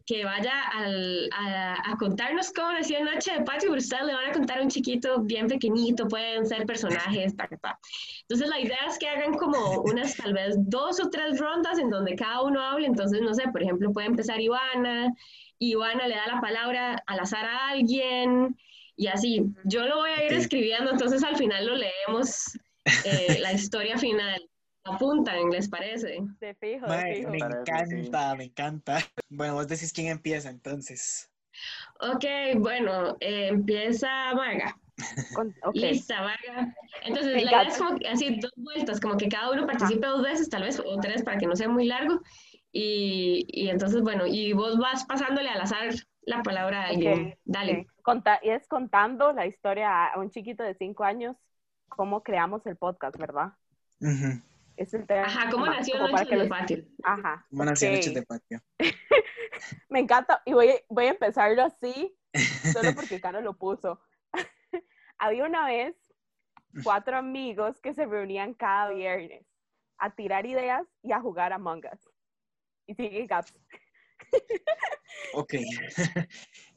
que, vaya a, contarnos cómo nació Noche de Patio, pero ustedes le van a contar a un chiquito bien pequeñito, pueden ser personajes, Entonces la idea es que hagan como unas tal vez dos o tres rondas en donde cada uno hable, entonces no sé, por ejemplo puede empezar Ivana, Ivana le da la palabra al azar a alguien y así, yo lo voy a ir escribiendo, entonces al final lo leemos, eh, la historia final. Apuntan, ¿les parece? De fijo, Mae, fijo. me encanta, me encanta. Bueno, vos decís quién empieza entonces. Ok, bueno, eh, empieza Maga. Con- ok. Lista, Maga. Entonces, Me la idea es como que así dos vueltas, como que cada uno participe dos veces, tal vez, o tres para que no sea muy largo. Y, y entonces, bueno, y vos vas pasándole al azar la palabra a alguien. Ok, Dale. ok. Conta- y es contando la historia a un chiquito de cinco años, cómo creamos el podcast, ¿verdad? Ujú. Es el tema. Ajá, ¿cómo nació como para Noche que de los- Patio? Ajá. ¿Cómo nació ok. Noches de Patio? Me encanta, y voy, voy a empezarlo así, solo porque Caro lo puso. Había una vez cuatro amigos que se reunían cada viernes a tirar ideas y a jugar a Us. Y sigue Gaps. Ok.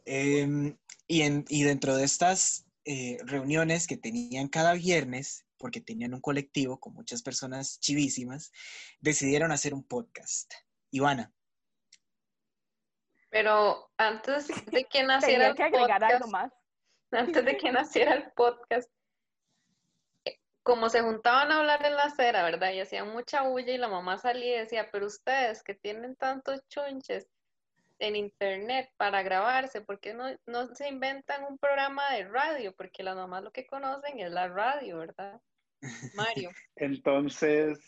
Em, y, en, y dentro de estas eh, reuniones que tenían cada viernes, porque tenían un colectivo con muchas personas chivísimas, decidieron hacer un podcast. Ivana, Pero antes de que naciera Tenía el que agregar podcast, algo más. antes de que naciera el podcast, eh, como se juntaban a hablar en la acera, ¿verdad? Y hacían mucha bulla y la mamá salía y decía, pero ustedes que tienen tantos chunches en internet para grabarse, ¿por qué no, no se inventan un programa de radio? Porque las mamás lo que conocen es la radio, ¿verdad? Mario. Entonces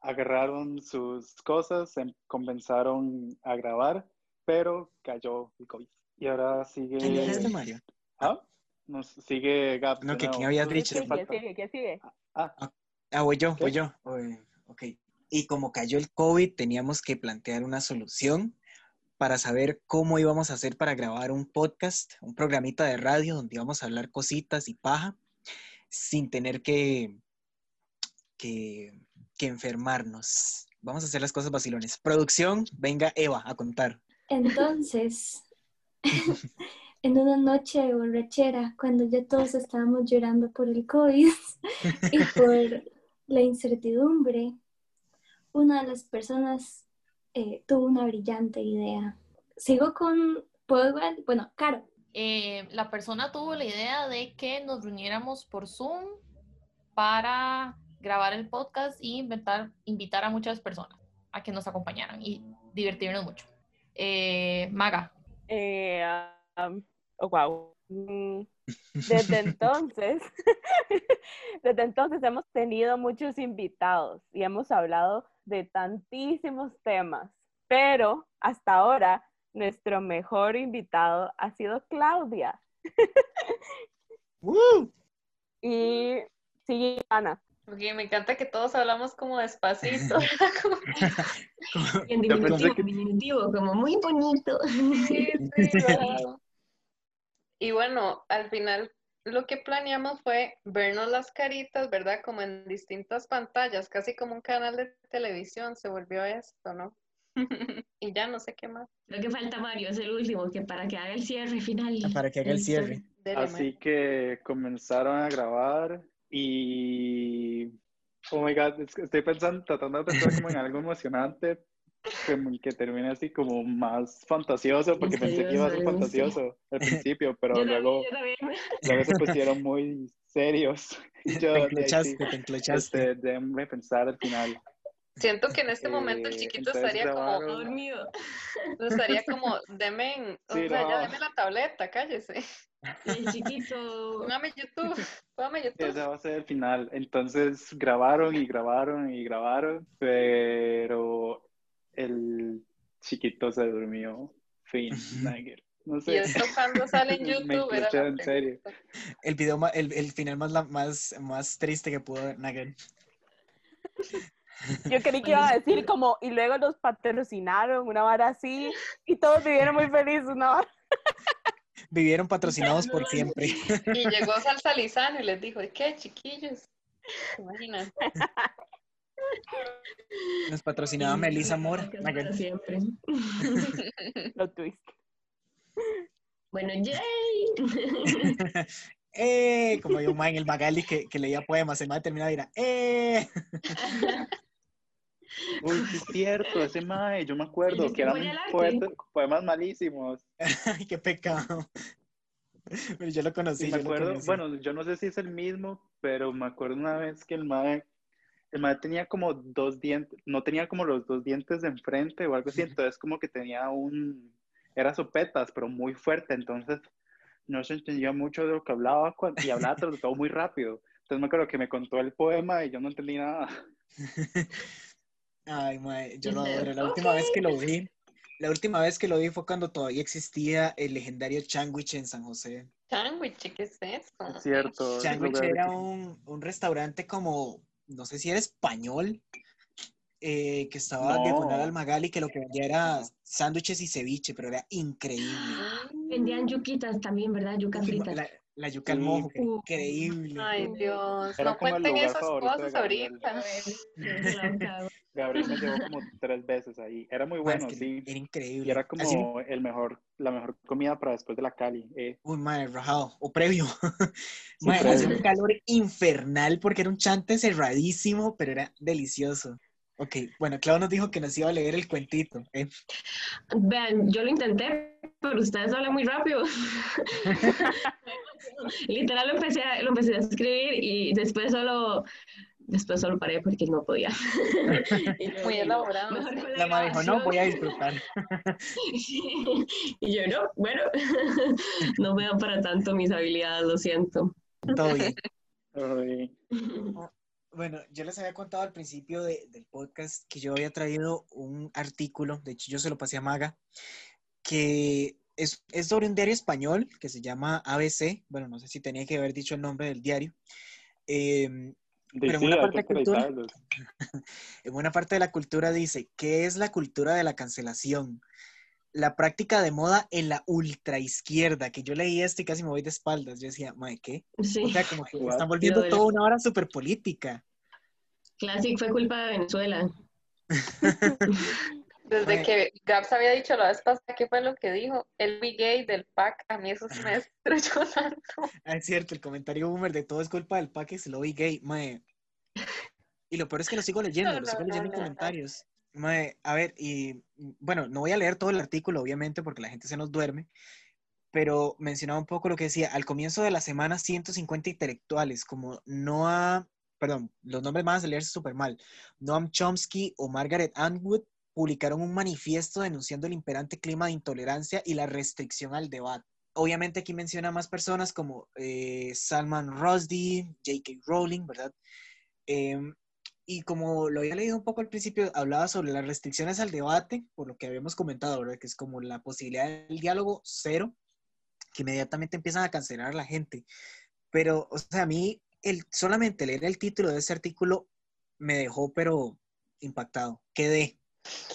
agarraron sus cosas, em- comenzaron a grabar, pero cayó el COVID. Y ahora sigue. ¿quién dijiste, Mario? ¿Ah? Nos sigue Gab. No, que quién habías ¿Qué dicho. sigue? falta? ¿Qué sigue? ¿Qué sigue? Ah, Ah, voy yo, ¿Qué? voy yo. Voy- Ok. Y como cayó el COVID, teníamos que plantear una solución para saber cómo íbamos a hacer para grabar un podcast, un programita de radio donde íbamos a hablar cositas y paja sin tener que, que, que enfermarnos. Vamos a hacer las cosas vacilones. Producción, venga Eva a contar. Entonces, en una noche de borrachera, cuando ya todos estábamos llorando por el COVID y por la incertidumbre, una de las personas eh, tuvo una brillante idea. Sigo con, ¿puedo igual? Bueno, Caro. eh, la persona tuvo la idea de que nos reuniéramos por Zoom para grabar el podcast y inventar, invitar a muchas personas a que nos acompañaran y divertirnos mucho. Eh, Maga, Eh, um, oh, wow. Mm, Desde entonces, desde entonces hemos tenido muchos invitados y hemos hablado de tantísimos temas, pero hasta ahora nuestro mejor invitado ha sido Claudia y sigue Ana. Porque me encanta que todos hablamos como despacito. Como- En diminutivo, que- en diminutivo, como muy bonito. Sí, sí, wow. Y bueno, al final lo que planeamos fue vernos las caritas, ¿verdad? Como en distintas pantallas, casi como un canal de televisión se volvió esto, ¿no? Y ya no sé qué más. Creo que falta Mario, es el último, que para que haga el cierre final. Para que haga el cierre. Así que comenzaron a grabar y. Oh my god, estoy pensando, tratando de pensar como en algo emocionante, como que termine así como más fantasioso, porque pensé que iba a ser sí. fantasioso al principio, pero Yo luego, también, yo también. luego se pusieron muy serios. Yo, Te de sí, enclochaste, te enclochaste. este, pensar al final. Siento que en este momento el Eh, chiquito estaría como, Dormido. estaría como, deme, o Sí, sea, ya deme la tableta, cállese. El chiquito. Póngame YouTube, póngame YouTube. Ese va a ser el final. Entonces grabaron y grabaron y grabaron, pero el chiquito se durmió. Fin, Nagger. No Y sé. esto cuando sale en Me YouTube era en serio. El video, ma- el, el final más, la- más, más triste que pudo haber Nugget. Yo creí que iba a decir como, y luego los patrocinaron, una vara así, y todos vivieron muy felices, una vara. Vivieron patrocinados por siempre. Y llegó Salsa Lizano y les dijo, ¿qué, chiquillos? ¿Se imaginan? Nos patrocinaba Melissa Nugget. siempre. Lo twist. Bueno, yay. ¡Eh! Como yo, en el Magali que, que leía poemas, el mae terminaba y era ¡Eh! Uy, sí es cierto, ese mae, yo me acuerdo que eran poetas- poemas malísimos. ¡Ay, qué pecado! Pero yo lo conocí. Sí, yo me lo acuerdo, conocí. bueno, yo no sé si es el mismo, pero me acuerdo una vez que el mae el mae tenía como dos dientes, no tenía como los dos dientes de enfrente o algo así, entonces como que tenía un, era sopetas, pero muy fuerte, entonces no se entendía mucho de lo que hablaba y hablaba todo muy rápido. Entonces me acuerdo que me contó el poema y yo no entendí nada. Ay, mae, yo lo adoro. La última vez que lo vi, la última vez que lo vi fue cuando todavía existía el legendario Changuich en San José. Changuich, ¿qué es eso? Es cierto. Changuich era un, un, restaurante como, no sé si era español, eh, que estaba no. diagonal al Magali, que lo que vendía era sándwiches y ceviche, pero era increíble. Vendían yuquitas también, ¿verdad? Yuca frita. La, la yuca al mojo, increíble. Ay, Dios, no cuenten esas cosas ahorita. Gabriel me llevó como tres veces ahí. Era muy bueno, es que sí. Era increíble. Y era como Así... el mejor, la mejor comida para después de la Cali. Eh. Uy, madre, rajado. O previo. Sí, madre, hacía un calor infernal porque era un chante cerradísimo, pero era delicioso. Ok, bueno, Clau nos dijo que nos iba a leer el cuentito. ¿eh? Vean, yo lo intenté, pero ustedes hablan muy rápido. Literal lo empecé, a, lo empecé a escribir y después solo después solo paré porque no podía. Muy elaborado. La madre dijo, no, voy a disfrutar. y yo, no, bueno, no me dan para tanto mis habilidades, lo siento. Todo bien. Todo bien. Bueno, yo les había contado al principio de, del podcast que yo había traído un artículo, de hecho yo se lo pasé a Maga, que es, es sobre un diario español que se llama ABC, bueno, no sé si tenía que haber dicho el nombre del diario, eh, pero en una, parte de cultura, en una parte de la cultura dice, ¿qué es la cultura de la cancelación? La práctica de moda en la ultraizquierda, que yo leí esto y casi me voy de espaldas. Yo decía, ¿mae qué? Sí. O sea, como que están volviendo toda una hora súper política. Classic fue culpa de Venezuela. Desde que Gabs había dicho la vez pasada, ¿qué fue lo que dijo? El big gay del pack, a mí eso se me destruyó tanto. Ah, es cierto, el comentario boomer de todo es culpa del pack es lo big gay, mae. Y lo peor es que lo sigo leyendo, no, lo sigo no, leyendo no, en comentarios. A ver, y bueno, no voy a leer todo el artículo, obviamente, porque la gente se nos duerme, pero mencionaba un poco lo que decía, al comienzo de la semana, 150 intelectuales, como Noah, perdón, los nombres van a leerse súper mal, Noam Chomsky o Margaret Atwood, publicaron un manifiesto denunciando el imperante clima de intolerancia y la restricción al debate. Obviamente aquí menciona más personas como eh, Salman Rushdie, J.K. Rowling, ¿verdad? Eh, y como lo había leído un poco al principio, hablaba sobre las restricciones al debate, por lo que habíamos comentado, ¿verdad? Que es como la posibilidad del diálogo cero, que inmediatamente empiezan a cancelar a la gente. Pero, o sea, a mí el, solamente leer el título de ese artículo me dejó, pero impactado. Quedé,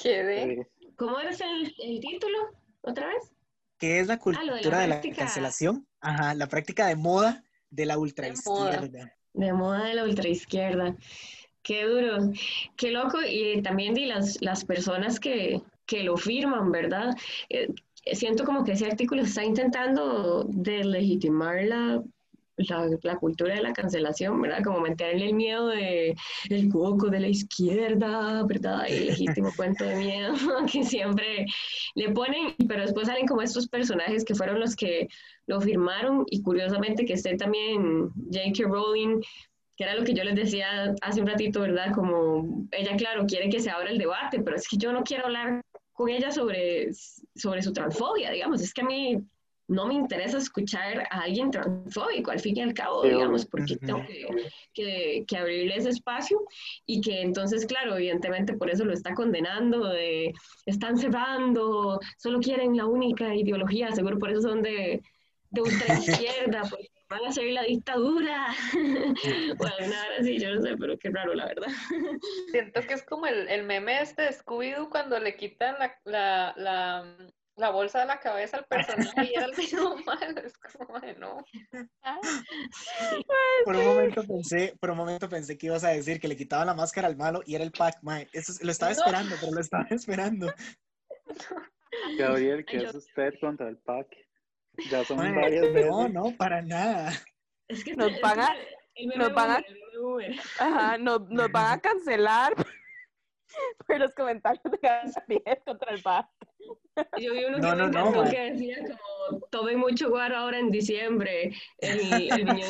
Quedé. ¿Cómo eres el, el, título? ¿Otra vez? ¿Qué es la cultura ah, de, la, de la cancelación? Ajá, la práctica de moda de la ultraizquierda. De moda de la ultraizquierda. Qué duro, qué loco. Y también di las, las personas que, que lo firman, ¿verdad? Eh, siento como que ese artículo está intentando delegitimar la la, la, cultura de la cancelación, ¿verdad? Como meterle el miedo de el cuoco de la izquierda, ¿verdad? El legítimo cuento de miedo que siempre le ponen, pero después salen como estos personajes que fueron los que lo firmaron y curiosamente que esté también J.K. Rowling, que era lo que yo les decía hace un ratito, ¿verdad? Como ella, claro, quiere que se abra el debate, pero es que yo no quiero hablar con ella sobre, sobre su transfobia, digamos, es que a mí no me interesa escuchar a alguien transfóbico, al fin y al cabo, digamos, porque tengo que, que, que, abrirle ese espacio y que entonces, claro, evidentemente por eso lo está condenando, de están cerrando, solo quieren la única ideología, seguro por eso son de, de ultraizquierda, porque van a seguir la dictadura. bueno, nada así, yo no sé, pero qué raro, la verdad. Siento que es como el, el meme este de Scooby-Doo cuando le quitan la, la, la la bolsa de la cabeza al personaje y era el mismo malo. Es como de no. Por un momento pensé, por un momento pensé que ibas a decir que le quitaba la máscara al malo y era el. Eso lo estaba esperando, pero lo estaba esperando. Gabriel, ¿qué es usted contra el pack? Ya son mae, varias veces. No, no, para nada. Es que nos van a, nos van a, ajá, nos, nos van a cancelar por los comentarios de Gabriel contra el pack. Yo vi uno no, que, no, no, que decía como tomé mucho guaro ahora en diciembre. El, el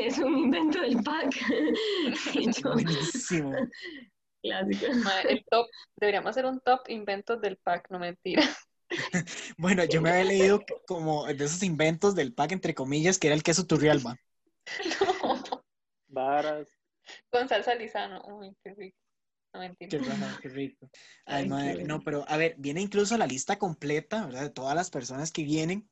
es un invento del pack. Buenísimo. Clásico. El top, deberíamos hacer un top inventos del pack, no mentira. Bueno, yo me había leído como de esos inventos del pack, entre comillas, que era el queso turrialba. No. Varas. Con salsa lisano. Uy, qué rico. No mentira. Qué, raro, qué rico. Ay, madre, no, pero a ver, viene incluso la lista completa, ¿verdad? De todas las personas que vienen.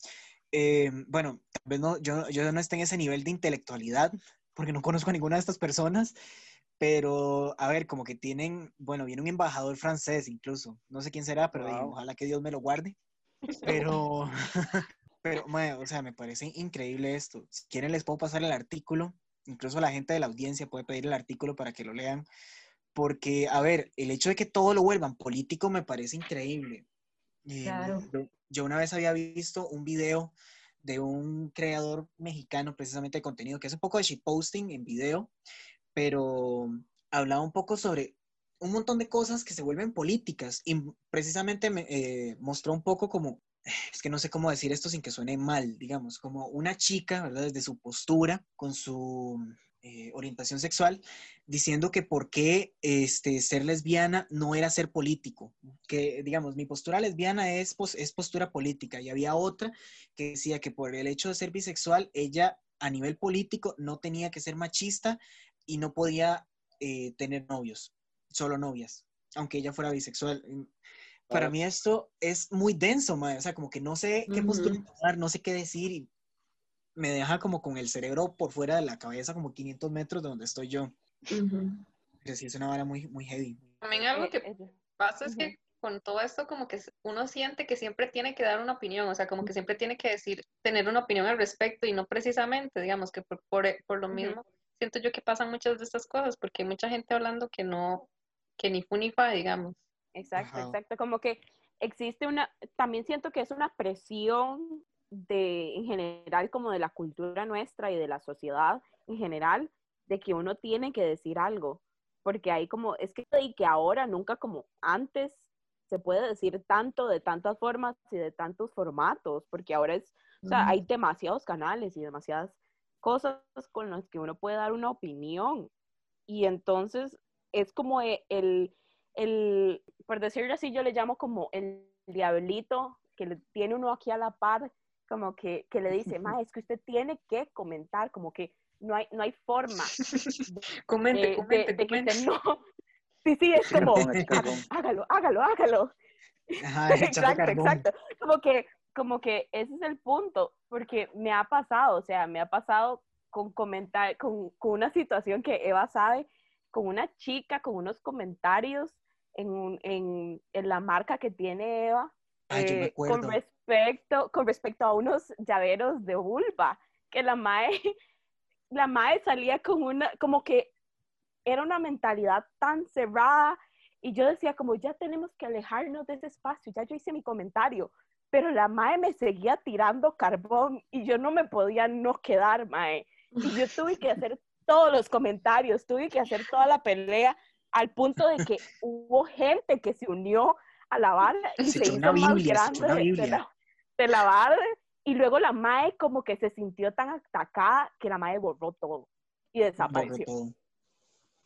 Eh, bueno, tal vez no, yo, yo no esté en ese nivel de intelectualidad, porque no conozco a ninguna de estas personas, pero a ver, como que tienen, bueno, viene un embajador francés incluso, no sé quién será, pero Wow. ojalá que Dios me lo guarde. Pero, pero, mae, o sea, me parece increíble esto. Si quieren les puedo pasar el artículo, incluso la gente de la audiencia puede pedir el artículo para que lo lean, porque, a ver, el hecho de que todo lo vuelvan político me parece increíble. Eh, Claro. yo- yo una vez había visto un video de un creador mexicano precisamente de contenido que es un poco de shitposting en video, pero hablaba un poco sobre un montón de cosas que se vuelven políticas y precisamente me eh, mostró un poco como, es que no sé cómo decir esto sin que suene mal, digamos, como una chica, ¿verdad? Desde su postura, con su eh, orientación sexual, diciendo que por qué este, ser lesbiana no era ser político, que digamos, mi postura lesbiana es, es postura política y había otra que decía que por el hecho de ser bisexual, ella a nivel político no tenía que ser machista y no podía eh, tener novios, solo novias, aunque ella fuera bisexual. Mm, Para mí esto es muy denso, mae. o sea, como que no sé qué postura Ujú. tomar, no sé qué decir y me deja como con el cerebro por fuera de la cabeza, como 500 metros de donde estoy yo. Ujú. Pero sí es una vara muy, muy heavy. También algo Eh, que eh, pasa es Ujú. que con todo esto como que uno siente que siempre tiene que dar una opinión, o sea, como que siempre tiene que decir, tener una opinión al respecto y no precisamente, digamos, que por, por, por lo mismo siento yo que pasan muchas de estas cosas, porque hay mucha gente hablando que no, que ni fu ni fa, digamos. Exacto, Ajá. exacto. Como que existe una, también siento que es una presión de, en general, como de la cultura nuestra y de la sociedad en general, de que uno tiene que decir algo, porque hay como, es que, y que ahora nunca como antes se puede decir tanto de tantas formas y de tantos formatos, porque ahora es, o sea, hay demasiados canales y demasiadas cosas con las que uno puede dar una opinión. Y entonces es como e- el, el, por decirlo así, yo le llamo como el diablito que le tiene uno aquí a la par, como que, que le dice, ma, es que usted tiene que comentar, como que no hay, no hay forma Comente, de, de- comente, de que comente. usted no. Sí, sí, es como, carbón. hágalo, hágalo, hágalo. Ajá, exacto, exacto. Como que, como que ese es el punto, porque me ha pasado, o sea, me ha pasado con comentar, con, con una situación que Eva sabe, con una chica, con unos comentarios en, un- en, en la marca que tiene Eva, Ay, yo me eh, con respecto, con respecto a unos llaveros de vulva, que la Mae, la Mae salía con una, como que era una mentalidad tan cerrada y yo decía como ya tenemos que alejarnos de ese espacio, ya yo hice mi comentario, pero la Mae me seguía tirando carbón y yo no me podía no quedar, Mae. Y yo tuve que hacer todos los comentarios, tuve que hacer toda la pelea al punto de que hubo gente que se unió a la barra y Se se, hizo una más Biblia, se grande una de- la, de la barra y luego la Mae como que se sintió tan atacada que la Mae borró todo y Borró desapareció. todo.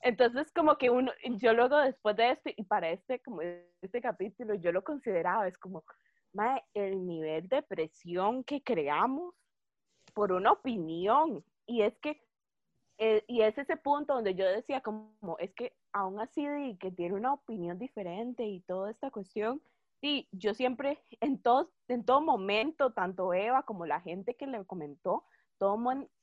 Entonces, como que uno, yo luego después de esto, y para este, como este capítulo, yo lo consideraba, es como, mae, el nivel de presión que creamos por una opinión. Y es que, eh, y es ese punto donde yo decía, como, es que aún así que tiene una opinión diferente y toda esta cuestión, y yo siempre, en todo, en todo momento, tanto Eva como la gente que le comentó, todo,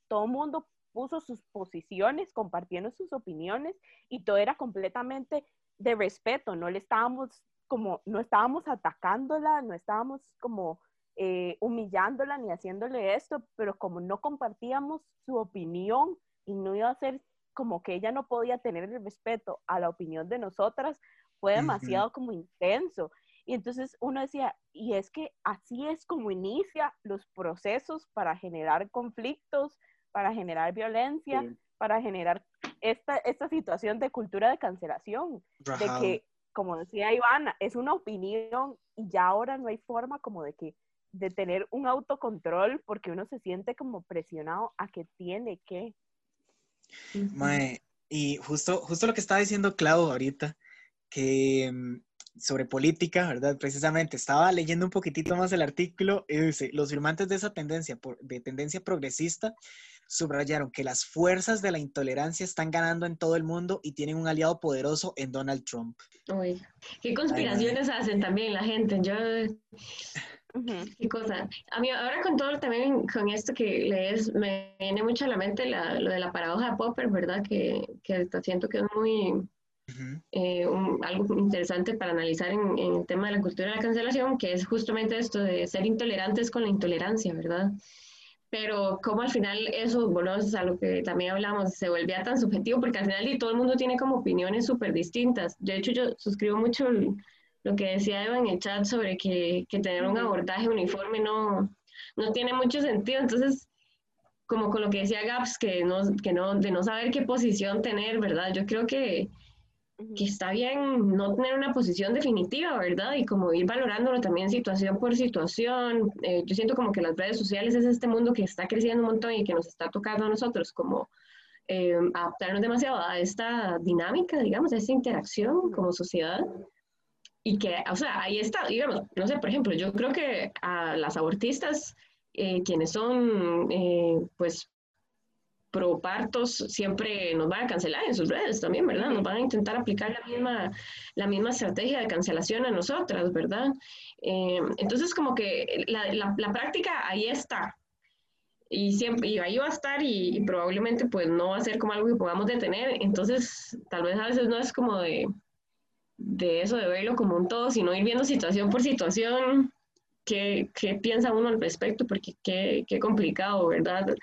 todo mundo puso sus posiciones, compartiendo sus opiniones y todo era completamente de respeto, no le estábamos como, no estábamos atacándola, no estábamos como eh, humillándola ni haciéndole esto, pero como no compartíamos su opinión y no iba a ser como que ella no podía tener el respeto a la opinión de nosotras, fue demasiado como intenso. Y entonces uno decía, y es que así es como inicia los procesos para generar conflictos, para generar violencia, Sí. para generar esta, esta situación de cultura de cancelación, de que, como decía Ivana, es una opinión y ya ahora no hay forma como de que de tener un autocontrol porque uno se siente como presionado a que tiene que. y justo, justo lo que estaba diciendo Clau ahorita, que mm, sobre política, ¿verdad? Precisamente, estaba leyendo un poquitito más el artículo y dice, los firmantes de esa tendencia, de tendencia progresista, subrayaron que las fuerzas de la intolerancia están ganando en todo el mundo y tienen un aliado poderoso en Donald Trump. Uy, qué conspiraciones hacen también la gente. Yo, qué cosa. A mí ahora con todo también, con esto que lees, me viene mucho a la mente lo de la paradoja de Popper, ¿verdad? Que, que siento que es muy eh, algo interesante para analizar en, el tema de la cultura de la cancelación, que es justamente esto de ser intolerantes con la intolerancia, ¿verdad? Pero como al final eso, bueno, es a lo que también hablamos, se volvía tan subjetivo, porque al final y todo el mundo tiene como opiniones súper distintas. De hecho, yo suscribo mucho lo que decía Eva en el chat sobre que, que tener un abordaje uniforme no, no tiene mucho sentido. Entonces, como con lo que decía Gaps, que no, que no, de no saber qué posición tener, ¿verdad? Yo creo que que está bien no tener una posición definitiva, ¿verdad? Y como ir valorándolo también situación por situación. Eh, yo siento como que las redes sociales es este mundo que está creciendo un montón y que nos está tocando a nosotros como eh, adaptarnos demasiado a esta dinámica, digamos, a esta interacción como sociedad. Y que, o sea, ahí está, digamos, no sé, por ejemplo, yo creo que a las abortistas, eh, quienes son, pues, pro partos siempre nos van a cancelar en sus redes también, ¿verdad? Nos van a intentar aplicar la misma, la misma estrategia de cancelación a nosotras, ¿verdad? Eh, entonces, como que la, la, práctica ahí está. Y, siempre, y ahí va a estar y, probablemente pues no va a ser como algo que podamos detener. Entonces, tal vez a veces no es como de, de eso de verlo como un todo, sino ir viendo situación por situación ¿Qué, ¿qué, piensa uno al respecto? Porque qué, qué complicado, ¿verdad?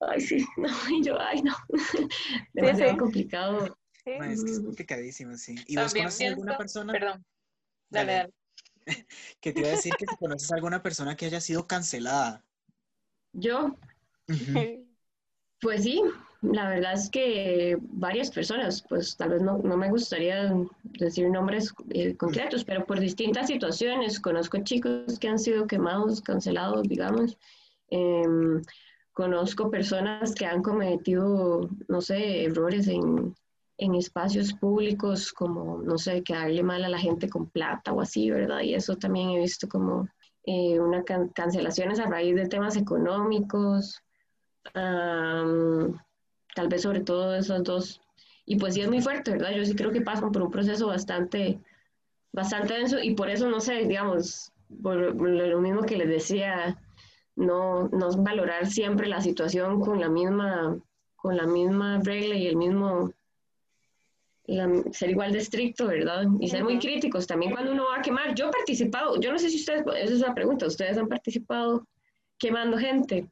Ay, sí, no, yo, ay, no. Demasiado complicado. es que es complicadísimo, sí. ¿Y vos conoces alguna persona? Perdón. Dale, dale. que te iba a decir que si conoces alguna persona que haya sido cancelada. ¿Yo? Pues sí, la verdad es que varias personas, pues tal vez no, no me gustaría decir nombres eh, concretos, pero por distintas situaciones, conozco chicos que han sido quemados, cancelados, digamos. Em, conozco personas que han cometido, no sé, errores en, en espacios públicos, como, no sé, que darle mal a la gente con plata o así, ¿verdad? Y eso también he visto como eh, una cancelaciones a raíz de temas económicos tal vez sobre todo esos dos. Y pues sí es muy fuerte, ¿verdad? Yo sí creo que pasan por un proceso bastante, bastante denso y por eso, no sé, digamos, por lo mismo que les decía, no, no valorar siempre la situación con la misma, con la misma regla y el mismo, ser igual de estricto, ¿verdad? Y ser muy críticos también cuando uno va a quemar. Yo he participado, yo no sé si ustedes, esa es una pregunta, ¿ustedes han participado quemando gente?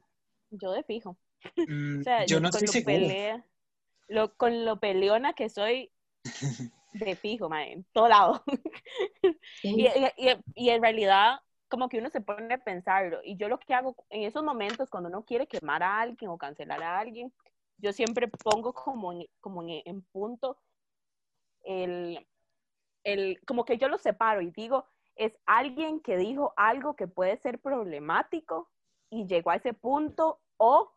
Yo de fijo. Mm, yo no estoy seguro. lo, con lo peleona que soy, de fijo, en todo lado. y, y, en realidad, como que uno se pone a pensarlo. Y yo lo que hago en esos momentos, cuando uno quiere quemar a alguien o cancelar a alguien, yo siempre pongo como en, como en, punto el, el, como que yo lo separo y digo, es alguien que dijo algo que puede ser problemático y llegó a ese punto o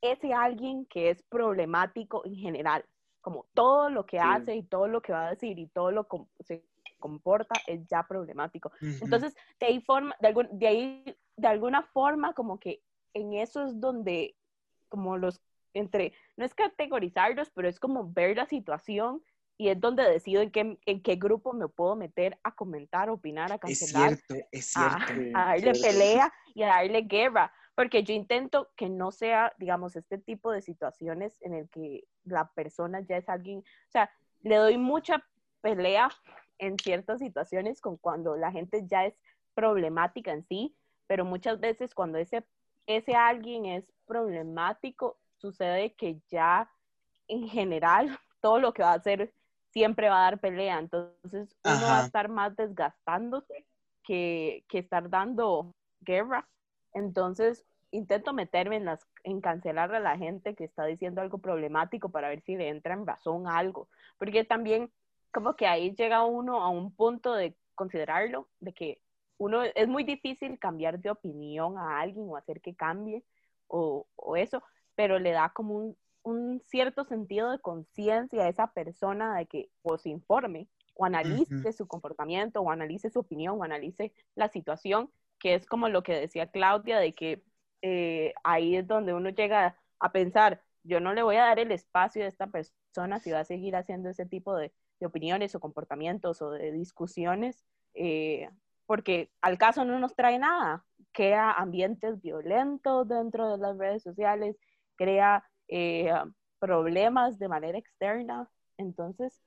ese alguien que es problemático en general, como todo lo que hace y todo lo que va a decir y todo lo que se comporta es ya problemático. Entonces, de ahí, forma, de, algún, de ahí, de alguna forma, como que en eso es donde, como los, entre, no es categorizarlos, pero es como ver la situación y es donde decido en qué, en qué grupo me puedo meter a comentar, opinar, a cancelar. Es cierto, es cierto. A, darle pelea y a darle guerra porque yo intento que no sea, digamos, este tipo de situaciones en el que la persona ya es alguien, o sea, le doy mucha pelea en ciertas situaciones con cuando la gente ya es problemática en sí, pero muchas veces cuando ese, ese alguien es problemático, sucede que ya en general todo lo que va a hacer siempre va a dar pelea, entonces uno va a estar más desgastándose que, que estar dando guerra. Entonces, intento meterme en, las, en cancelar a la gente que está diciendo algo problemático para ver si le entra en razón algo. Porque también como que ahí llega uno a un punto de considerarlo, de que uno es muy difícil cambiar de opinión a alguien o hacer que cambie o, o eso, pero le da como un, un cierto sentido de conciencia a esa persona de que o se informe o analice su comportamiento o analice su opinión o analice la situación, que es como lo que decía Claudia, de que eh, ahí es donde uno llega a pensar, yo no le voy a dar el espacio a esta persona si va a seguir haciendo ese tipo de, de opiniones o comportamientos o de discusiones, eh, porque al caso no nos trae nada, crea ambientes violentos dentro de las redes sociales, crea eh, problemas de manera externa, entonces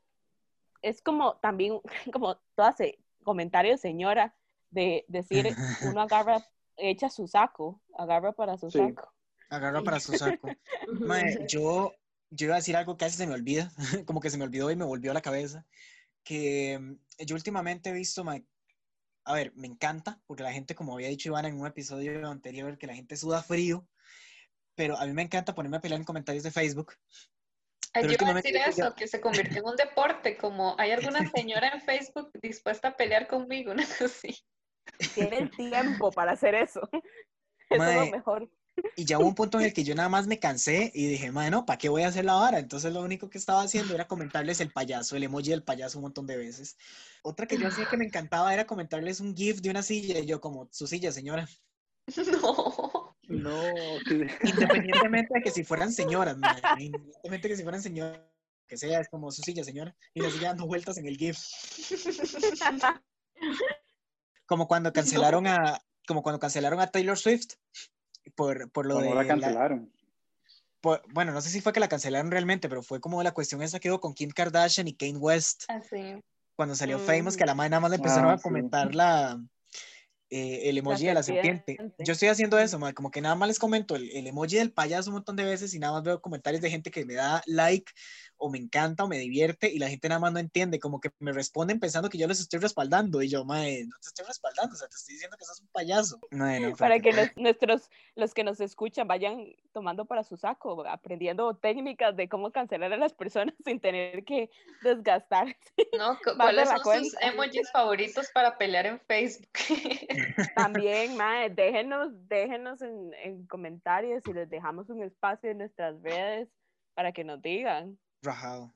es como también, como todas comentarios señora, de decir, uno agarra, echa su saco, agarra para su saco. Agarra para su saco. yo, yo iba a decir algo que casi se me olvida, como que se me olvidó y me volvió a la cabeza, que mm, yo últimamente he visto, a ver, me encanta, porque la gente, como había dicho Iván en un episodio anterior, que la gente suda frío, pero a mí me encanta ponerme a pelear en comentarios de Facebook. Yo iba a decir eso, que se convirtió en un deporte, como hay alguna señora en Facebook dispuesta a pelear conmigo, no sé si. Tienen tiempo para hacer eso. Eso es lo mejor. Y ya hubo un punto en el que yo nada más me cansé y dije, bueno, ¿para qué voy a hacer la vara? Entonces lo único que estaba haciendo era comentarles el payaso, el emoji del payaso un montón de veces. Otra que yo hacía que me encantaba era comentarles un GIF de una silla y yo como, su silla, señora. No. No. Independientemente de que si fueran señoras, independientemente de que si fueran señoras, que sea, es como su silla, señora, y la silla dando vueltas en el GIF. Como cuando cancelaron a, como cuando cancelaron a Taylor Swift por, por lo de... la cancelaron? bueno, no sé si fue que la cancelaron realmente, pero fue como la cuestión esa que hubo con Kim Kardashian y Kane West. Ah, cuando salió Famous, que a la madre nada más le empezaron ah, a comentar la, eh, el emoji de la serpiente. Yo estoy haciendo eso, como que nada más les comento el, el, emoji del payaso un montón de veces y nada más veo comentarios de gente que me da like o me encanta o me divierte y la gente nada más no entiende, como que me responden pensando que yo les estoy respaldando y yo, mae, no te estoy respaldando, o sea, te estoy diciendo que sos un payaso. para que los, nuestros, los que nos escuchan vayan tomando para su saco, aprendiendo técnicas de cómo cancelar a las personas sin tener que desgastarse. No, ¿cuáles son sus emojis favoritos para pelear en Facebook? También, mae, déjenos, déjenos en, en comentarios y les dejamos un espacio en nuestras redes para que nos digan. Rajado.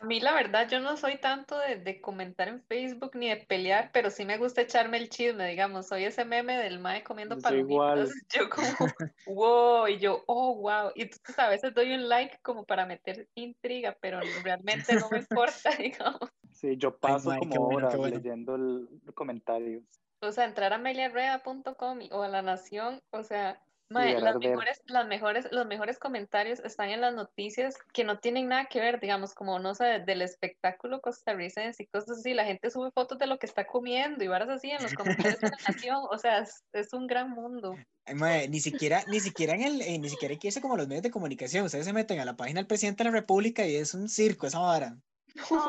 A mí la verdad yo no soy tanto de, comentar en Facebook ni de pelear, pero sí me gusta echarme el chisme, digamos, soy ese meme del mae comiendo palomitas, yo como, wow, y yo, oh, wow, y entonces a veces doy un like como para meter intriga, pero realmente no me importa, digamos. Sí, yo paso como horas leyendo el comentario. O sea, entrar a meliarrea.com o a La Nación, o sea, las mejores, las mejores, los mejores comentarios están en las noticias que no tienen nada que ver, digamos, como no sé, del espectáculo costarricense y cosas así. La gente sube fotos de lo que está comiendo y varas así en los comentarios de la nación. O sea, es, un gran mundo. ni siquiera, ni siquiera en el, eh, ni siquiera hay que irse como los medios de comunicación. Ustedes se meten a la página del presidente de la República y es un circo esa vara.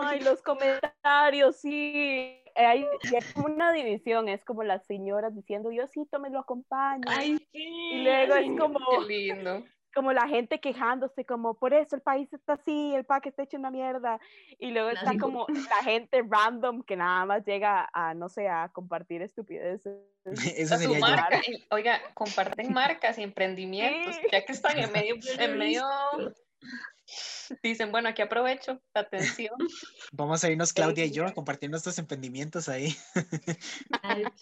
Ay, los comentarios, sí. Hay, como una división, es como las señoras diciendo, yo sí, me lo acompaño. Ay, sí. Y luego es como, lindo. como la gente quejándose, como, por eso el país está así, el país está hecho una mierda. Y luego está como la gente random que nada más llega a, no sé, a compartir estupideces. Eso sería marca, oiga, comparten marcas y emprendimientos, ya que están en medio, en medio Dicen, bueno, aquí aprovecho la atención. Vamos a irnos, Claudia y yo, a compartir nuestros emprendimientos ahí.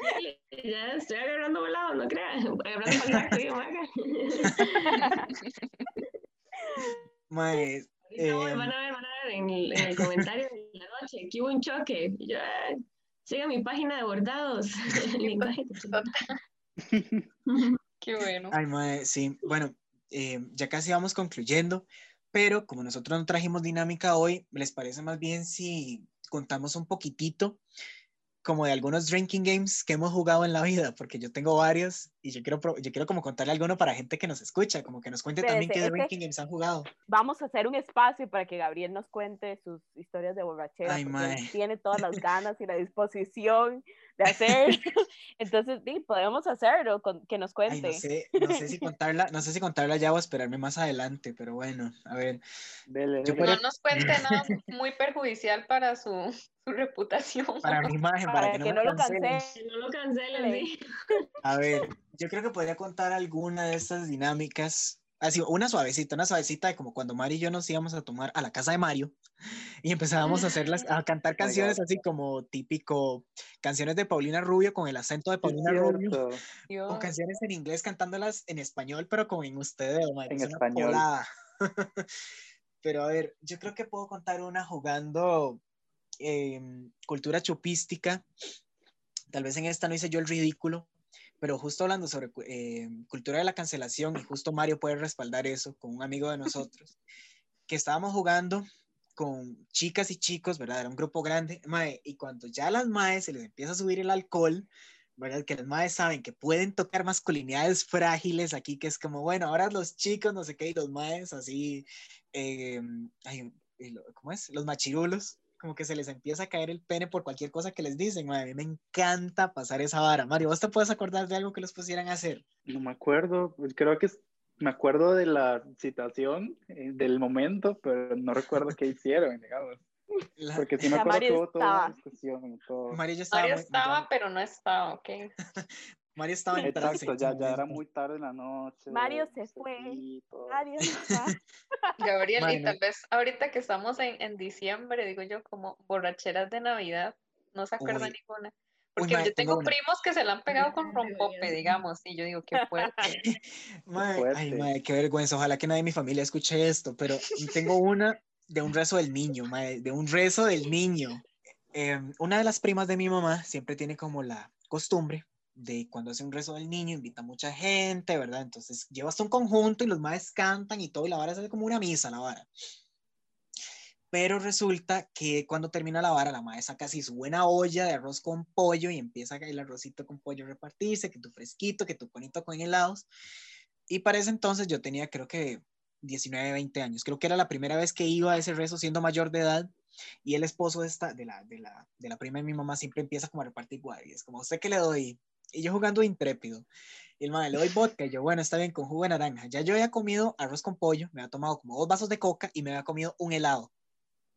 ya estoy agarrando volado, no creas. Mae, eh, van a ver, van a ver en el, en el comentario de la noche, aquí hubo un choque. Ya, siga mi página de bordados. Qué bueno. Ay, mae, sí. Bueno, eh, ya casi vamos concluyendo. Pero como nosotros no trajimos dinámica hoy, ¿les parece más bien si contamos un poquitito como de algunos drinking games que hemos jugado en la vida? Porque yo tengo varios y yo quiero, yo quiero como contarle alguno para gente que nos escucha, como que nos cuente también qué drinking games han jugado. Vamos a hacer un espacio para que Gabriel nos cuente sus historias de borrachera. Ay, tiene todas las ganas y la disposición de hacer. Entonces, sí, podemos hacerlo, que nos cuente. no, sé, no, sé, si contarla, no sé si contarla ya o esperarme más adelante, pero bueno, a ver. No nos cuente nada muy perjudicial para su, su reputación. Para mi imagen, para, que, no, lo cancelen. No lo cancelen, A ver, yo creo que podría contar alguna de estas dinámicas así, una suavecita, una suavecita de como cuando Mario y yo nos íbamos a tomar a la casa de Mario y empezábamos a hacerlas, a cantar canciones así como típico, canciones de Paulina Rubio con el acento de Paulina Rubio, o canciones en inglés cantándolas en español, pero como en ustedes, en español. pero a ver, yo creo que puedo contar una jugando em, cultura chupística. Tal vez en esta no hice yo el ridículo, pero justo hablando sobre eh, cultura de la cancelación, y justo Mario puede respaldar eso con un amigo de nosotros, que estábamos jugando con chicas y chicos, ¿verdad? Era un grupo grande, mae, y cuando ya a las maes se les empieza a subir el alcohol, ¿verdad? Que las maes saben que pueden tocar masculinidades frágiles aquí, que es como, bueno, ahora los chicos, no sé qué, y los maes así, eh, ¿cómo es? Los machirulos, como que se les empieza a caer el pene por cualquier cosa que les dicen. a mí me encanta pasar esa vara. Mario, ¿vos te puedes acordar de algo que los pusieran a hacer? No me acuerdo, pues creo que me acuerdo de la situación, eh, del momento, pero no recuerdo qué hicieron, digamos. Porque sí me acuerdo que hubo toda la discusión todo. Mario ya estaba, Mario estaba pero no estaba, ok. Mario estaba en Exacto, ya, ya era muy tarde en la noche. Mario se fue. Mario Gabriel, y tal vez ahorita que estamos en, en, diciembre, digo yo, como borracheras de Navidad, no se acuerda ninguna. Porque yo tengo primos que se la han pegado con rompope, digamos, y yo digo, qué fuerte. Ay, madre, qué vergüenza. Ojalá que nadie de mi familia escuche esto, pero tengo una de un rezo del niño, madre, de un rezo del niño. Em, una de las primas de mi mamá siempre tiene como la costumbre de cuando hace un rezo del niño, invita a mucha gente, ¿verdad? Entonces llevas un conjunto y los maes cantan y todo, y la vara se como una misa, la vara. Pero resulta que cuando termina la vara, la madre saca así su buena olla de arroz con pollo y empieza a el arrocito con pollo a repartirse, que tu fresquito, que tu conito con helados. Y para ese entonces yo tenía creo que 19, 20 años. Creo que era la primera vez que iba a ese rezo siendo mayor de edad. Y el esposo de, esta, de, la, de, la, de la prima de mi mamá siempre empieza como a repartir Es como, ¿usted qué le doy? Y yo jugando intrépido. Y el madre le doy vodka. Y yo, bueno, está bien, con jugo de naranja. Ya yo había comido arroz con pollo, me había tomado como dos vasos de coca y me había comido un helado.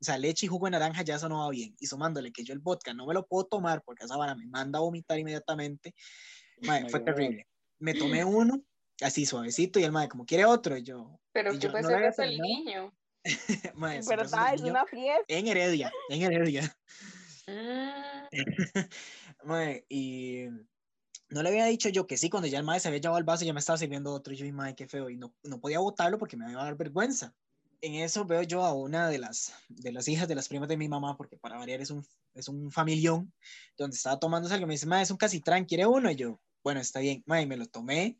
O sea, leche y jugo de naranja ya eso no va bien. Y sumándole que yo el vodka no me lo puedo tomar porque esa vara me manda a vomitar inmediatamente. Madre, fue terrible. Me tomé uno, así suavecito, y el madre, como quiere otro, y yo. Pero ¿qué puede ser eso el niño? madre, ¿Verdad? Es una fiesta. En Heredia, en Heredia. Mm. madre, y no le había dicho yo que sí, cuando ya el madre se había llevado el vaso, ya me estaba sirviendo otro. Y yo, madre, qué feo. Y no, no podía botarlo porque me iba a dar vergüenza. En eso veo yo a una de las, de las hijas de las primas de mi mamá, porque para variar es un, es un familión, donde estaba tomándose algo. Me dice, madre, es un cacitrán, ¿quiere uno? Y yo, bueno, está bien, madre, me lo tomé.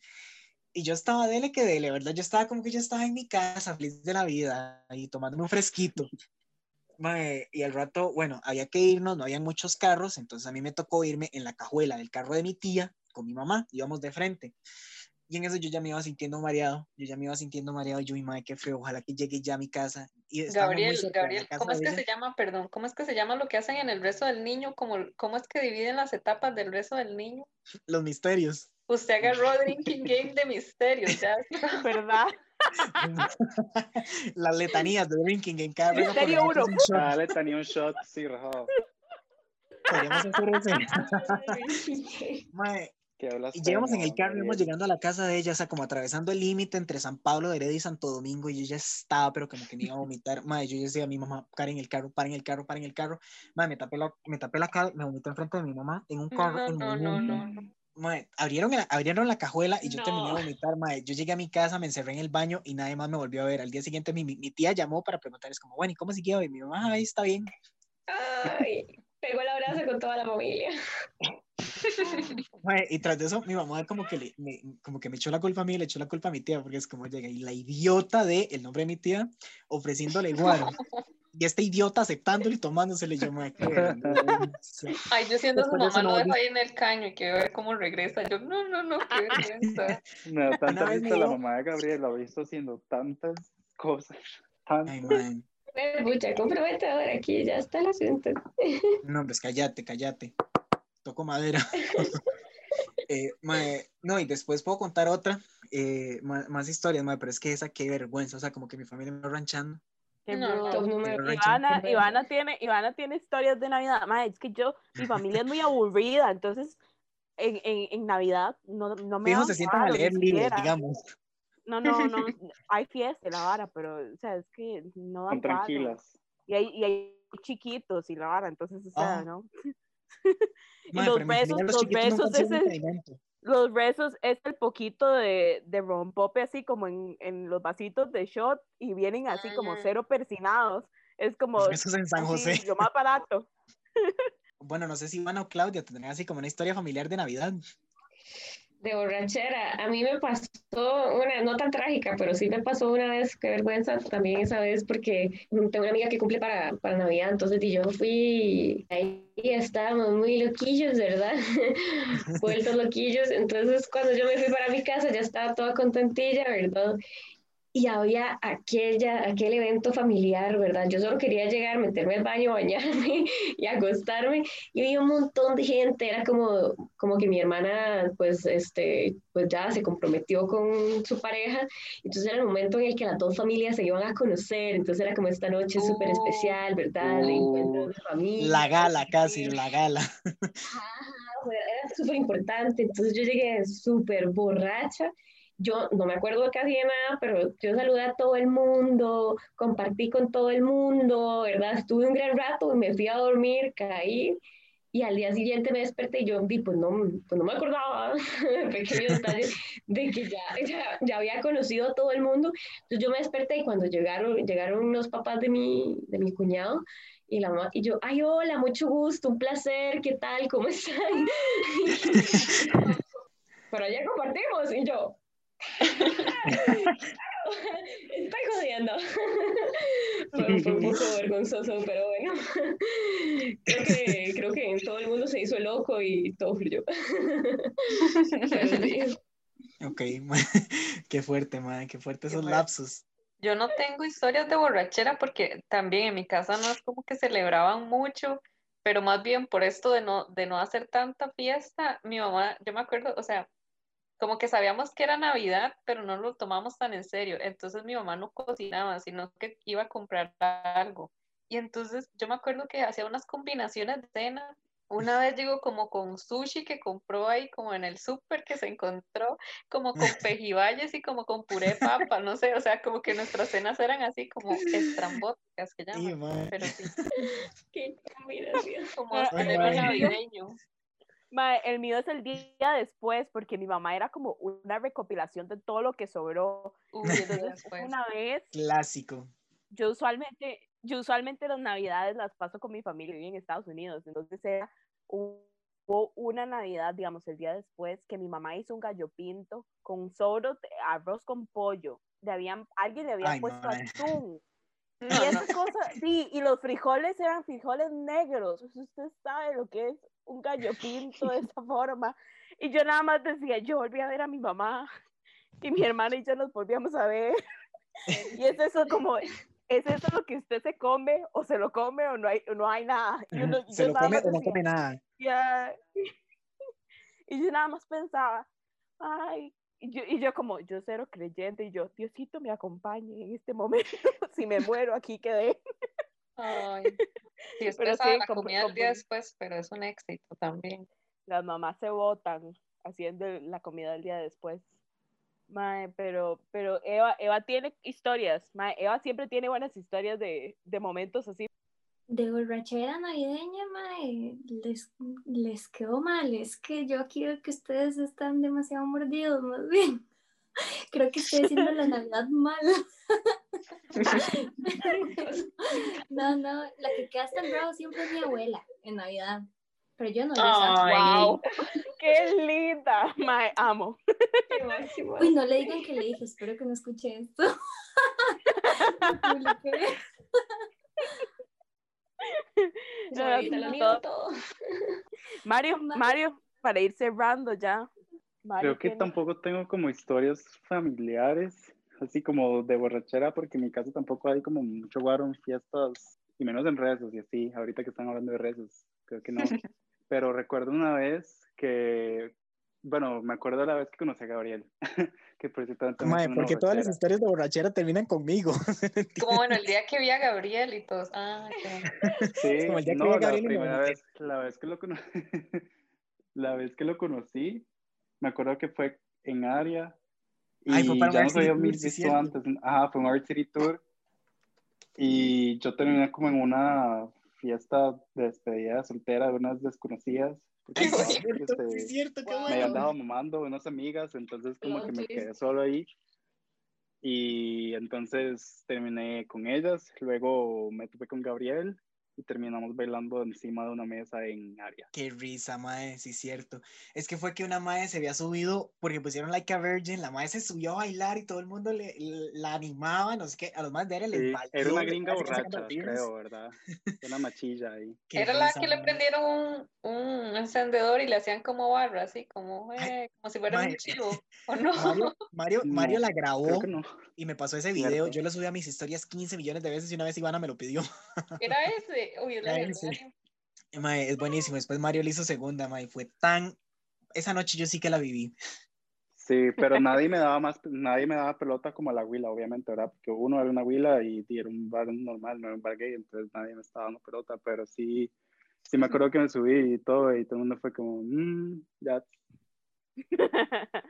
Y yo estaba dele que dele, ¿verdad? Yo estaba como que yo estaba en mi casa, feliz de la vida, y tomándome un fresquito. Madre, y al rato, bueno, había que irnos, no había muchos carros, entonces a mí me tocó irme en la cajuela del carro de mi tía, con mi mamá, íbamos de frente. Y en eso yo ya me iba sintiendo mareado, yo ya me iba sintiendo mareado, yo, mi madre, qué feo, ojalá que llegue ya a mi casa. Y Gabriel, Gabriel, ¿cómo es que se llama, perdón, cómo es que se llama lo que hacen en el rezo del niño? ¿Cómo, cómo es que dividen las etapas del rezo del niño? Los misterios. Usted agarró Drinking Game de misterios, ¿ya? ¿Verdad? Las letanías de Drinking Game, cada Misterio uno. Cada letanía un shot, sí, rajado. Podríamos hacer ese. y llegamos en el carro, íbamos llegando a la casa de ella, o sea, como atravesando el límite entre San Pablo de Heredia y Santo Domingo, y yo ya estaba, pero como que me iba a vomitar. Madre, yo decía a mi mamá, paren el carro, paren el carro, paren el carro. Madre, me tapé la, me tapé la cara, me vomité enfrente de mi mamá en un carro. No, no, no, Madre, abrieron, abrieron la cajuela y yo terminé de vomitar, madre. Yo llegué a mi casa, me encerré en el baño y nadie más me volvió a ver. Al día siguiente mi, mi, tía llamó para preguntar, es como, bueno, ¿y cómo siguió? Y mi mamá, ahí está bien. Ay, pegó el abrazo con toda la familia. y tras de eso, mi mamá como que, le, me, como que me echó la culpa a mí y le echó la culpa a mi tía, porque es como llega y la idiota de el nombre de mi tía ofreciéndole igual. Y este idiota aceptándolo y tomándosele yo me Ay, yo siendo su mamá lo dejo ahí en el caño y quiero ver cómo regresa. Yo, no, no, no, qué vergüenza. Me da tanta vista la mamá de Gabriel, la he visto haciendo tantas cosas. Ay, man. Mucha comprometedora aquí, ya está el asunto. No, pues cállate, cállate. Toco madera. Eh, no, y después puedo contar otra, eh, más, historias, pero es que esa qué vergüenza, o sea, como que mi familia me va ranchando. Ivana, Ivana, tiene, Ivana tiene historias de Navidad. es que yo, mi familia es muy aburrida, entonces en, en, en Navidad no, no me. Fijo, se sientan a leer libros, digamos. No, no, no, hay fiesta la vara, pero, o sea, es que no dan tranquilas. Y hay, y hay chiquitos y la vara, entonces, o sea, ah. ¿no? y los besos, los, besos es el, los besos es el poquito de, de rompope así como en, en, los vasitos de shot y vienen así como cero persinados. Es como... Besos en San José. lo más barato. bueno, no sé si Iván o Claudia tendrían así como una historia familiar de Navidad de borrachera. A mí me pasó una, no tan trágica, pero sí me pasó una vez, qué vergüenza también esa vez, porque tengo una amiga que cumple para, para Navidad, entonces y yo fui, ahí estábamos muy loquillos, ¿verdad? Vueltos loquillos, entonces cuando yo me fui para mi casa ya estaba toda contentilla, ¿verdad? Y había aquella, aquel evento familiar, ¿verdad? Yo solo quería llegar, meterme al baño, bañarme y acostarme y había un montón de gente, era como, como que mi hermana pues, este, pues ya se comprometió con su pareja, entonces era el momento en el que las dos familias se iban a conocer, entonces era como esta noche súper oh. especial, ¿verdad? Oh. La gala casi, la gala. era súper importante, entonces yo llegué súper borracha yo no me acuerdo casi de nada, pero yo saludé a todo el mundo, compartí con todo el mundo, ¿verdad? Estuve un gran rato y me fui a dormir, caí y al día siguiente me desperté y yo vi, pues no, pues no me acordaba, pequeño detalle, de que ya, ya, ya, había conocido a todo el mundo. Entonces yo me desperté y cuando llegaron, llegaron los papás de mi, de mi cuñado y la mamá, y yo, ay, hola, mucho gusto, un placer, ¿qué tal? ¿Cómo están? Pero ya compartimos y yo, Estoy jodiendo. Fue, un poco vergonzoso, pero bueno. Creo que, creo que todo el mundo se hizo loco y todo fluyó. Ok, qué fuerte, madre, qué fuerte esos lapsos. Yo no tengo historias de borrachera porque también en mi casa no es como que celebraban mucho, pero más bien por esto de no, de no hacer tanta fiesta, mi mamá, yo me acuerdo, o sea, como que sabíamos que era Navidad, pero no lo tomamos tan en serio. Entonces mi mamá no cocinaba, sino que iba a comprar algo. Y entonces yo me acuerdo que hacía unas combinaciones de cena. Una vez llegó como con sushi que compró ahí como en el súper que se encontró, como con pejibayes y como con puré papa, no sé, o sea, como que nuestras cenas eran así como estrambóticas que llaman, pero sí. Qué combinación. Como navideño el mío es el día después, porque mi mamá era como una recopilación de todo lo que sobró. una vez. Clásico. Yo usualmente, yo usualmente las navidades las paso con mi familia en Estados Unidos. Entonces era hubo una navidad, digamos, el día después, que mi mamá hizo un gallo pinto con sobre arroz con pollo. Le habían, alguien le había puesto atún. y esa cosa, sí, y los frijoles eran frijoles negros. Usted sabe lo que es un gallo pinto de esa forma. Y yo nada más decía, yo volví a ver a mi mamá y mi hermana y yo nos volvíamos a ver. Y es eso como, ¿es eso lo que usted se come o se lo come o no hay, no hay nada? Y se lo come o no come nada. Y yo nada más pensaba, ay, y yo, y yo como, yo cero creyente, y yo, Diosito me acompañe en este momento, si me muero aquí quedé. Ay. Sí, es pero sí, la comida el día después, pero es un éxito también. Las mamás se votan haciendo la comida del día después. Mae, pero, pero Eva, Eva tiene historias. Mae, Eva siempre tiene buenas historias de, de momentos así. De borrachera navideña, mae, les, les quedó mal. Es que yo quiero que ustedes están demasiado mordidos, más bien. Creo que estoy haciendo la Navidad mal. no, no, la que queda tan bravo siempre es mi abuela en Navidad. Pero yo no. wow. Qué linda. Me amo. Uy, no le digan que le dije, espero que no escuche esto. Mario, Mario, para ir cerrando ya. Creo que tampoco tengo como historias familiares así como de borrachera, porque en mi casa tampoco hay como mucho guaro en fiestas, y menos en rezos y así, ahorita que están hablando de rezos, creo que no. pero recuerdo una vez que, bueno, me acuerdo la vez que conocí a Gabriel, que por cierto... porque todas las historias de borrachera terminan conmigo. Como bueno, el día que vi a Gabriel y todos, ah, Sí, Como el día que vi a Gabriel la primera vez, la vez que lo conocí, la vez que lo conocí, me acuerdo que fue en área y Ay, ya nos habíamos visto antes. Ajá, fue un Art City Tour. Y yo terminé como en una fiesta de despedida soltera de unas desconocidas. Ay, sí, cierto, este, cierto, qué bueno. Me andaba mamando unas amigas, entonces como que me quedé solo ahí. Y entonces terminé con ellas, luego me tuve con Gabriel y terminamos bailando encima de una mesa en área. Qué risa, mae, sí, cierto. Es que fue que una mae se había subido, porque pusieron Like a Virgin, la mae se subió a bailar y todo el mundo le, la animaba, no sé qué, a los más de él sí, Era una gringa borracha, creo, ¿verdad? Una machilla ahí. Era la que le prendieron un, un, encendedor y le hacían como barra, así, como, eh, como si fuera un chivo, ¿o no? Mario, Mario, la grabó y me pasó ese video, yo lo subí a mis historias 15 millones de veces y una vez Ivana me lo pidió. Era ese es buenísimo. Después Mario le hizo segunda, mae. Fue tan. Esa noche yo sí que la viví. Sí, pero nadie me daba más, nadie me daba pelota como la Huila, obviamente, ¿verdad? Porque uno era una Huila y, era un bar normal, no era un bar gay, entonces nadie me estaba dando pelota, pero sí, sí me acuerdo que me subí y todo, y todo el mundo fue como, mmm, ya.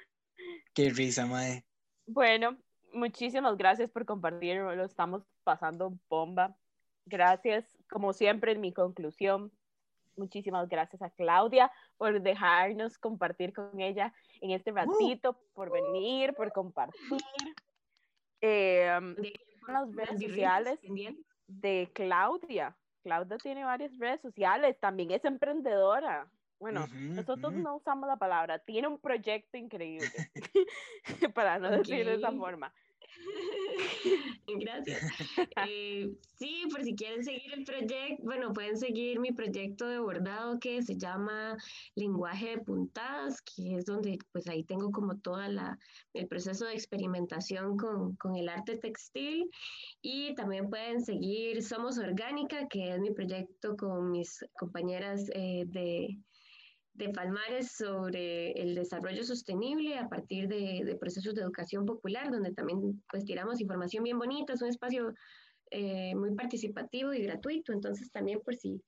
Qué risa, mae. Bueno, muchísimas gracias por compartir, lo estamos pasando bomba. Gracias, como siempre, en mi conclusión. Muchísimas gracias a Claudia por dejarnos compartir con ella en este ratito, por venir, por compartir. Eh, las redes sociales de Claudia. Claudia tiene varias redes sociales, también es emprendedora. Bueno, nosotros no usamos la palabra, tiene un proyecto increíble, para no decirlo de esa forma. Gracias. Eh, sí, por si quieren seguir el proyecto, bueno, pueden seguir mi proyecto de bordado que se llama Lenguaje de Puntadas, que es donde pues ahí tengo como toda la, el proceso de experimentación con, con el arte textil. Y también pueden seguir Somos Orgánica, que es mi proyecto con mis compañeras eh, de de Palmares sobre el desarrollo sostenible a partir de, procesos de educación popular, donde también pues tiramos información bien bonita, es un espacio eh, muy participativo y gratuito, entonces también por si,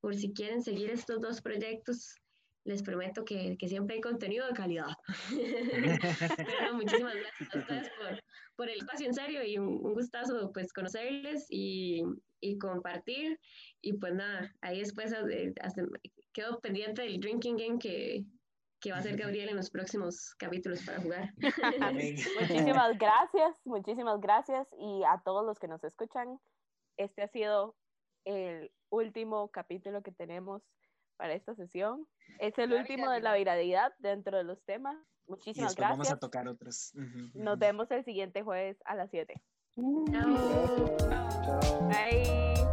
por si quieren seguir estos dos proyectos, les prometo que, que siempre hay contenido de calidad. muchísimas gracias a ustedes por, por, el espacio en serio y un, gustazo pues conocerles y, y, compartir. Y pues nada, ahí después hasta, quedo pendiente del drinking game que, que va a hacer Gabriel en los próximos capítulos para jugar. muchísimas gracias, muchísimas gracias y a todos los que nos escuchan. Este ha sido el último capítulo que tenemos para esta sesión. Es el último de la viralidad dentro de los temas. Muchísimas gracias. Vamos a tocar otros. Nos vemos el siguiente jueves a las 7. Chao. Chao. Bye.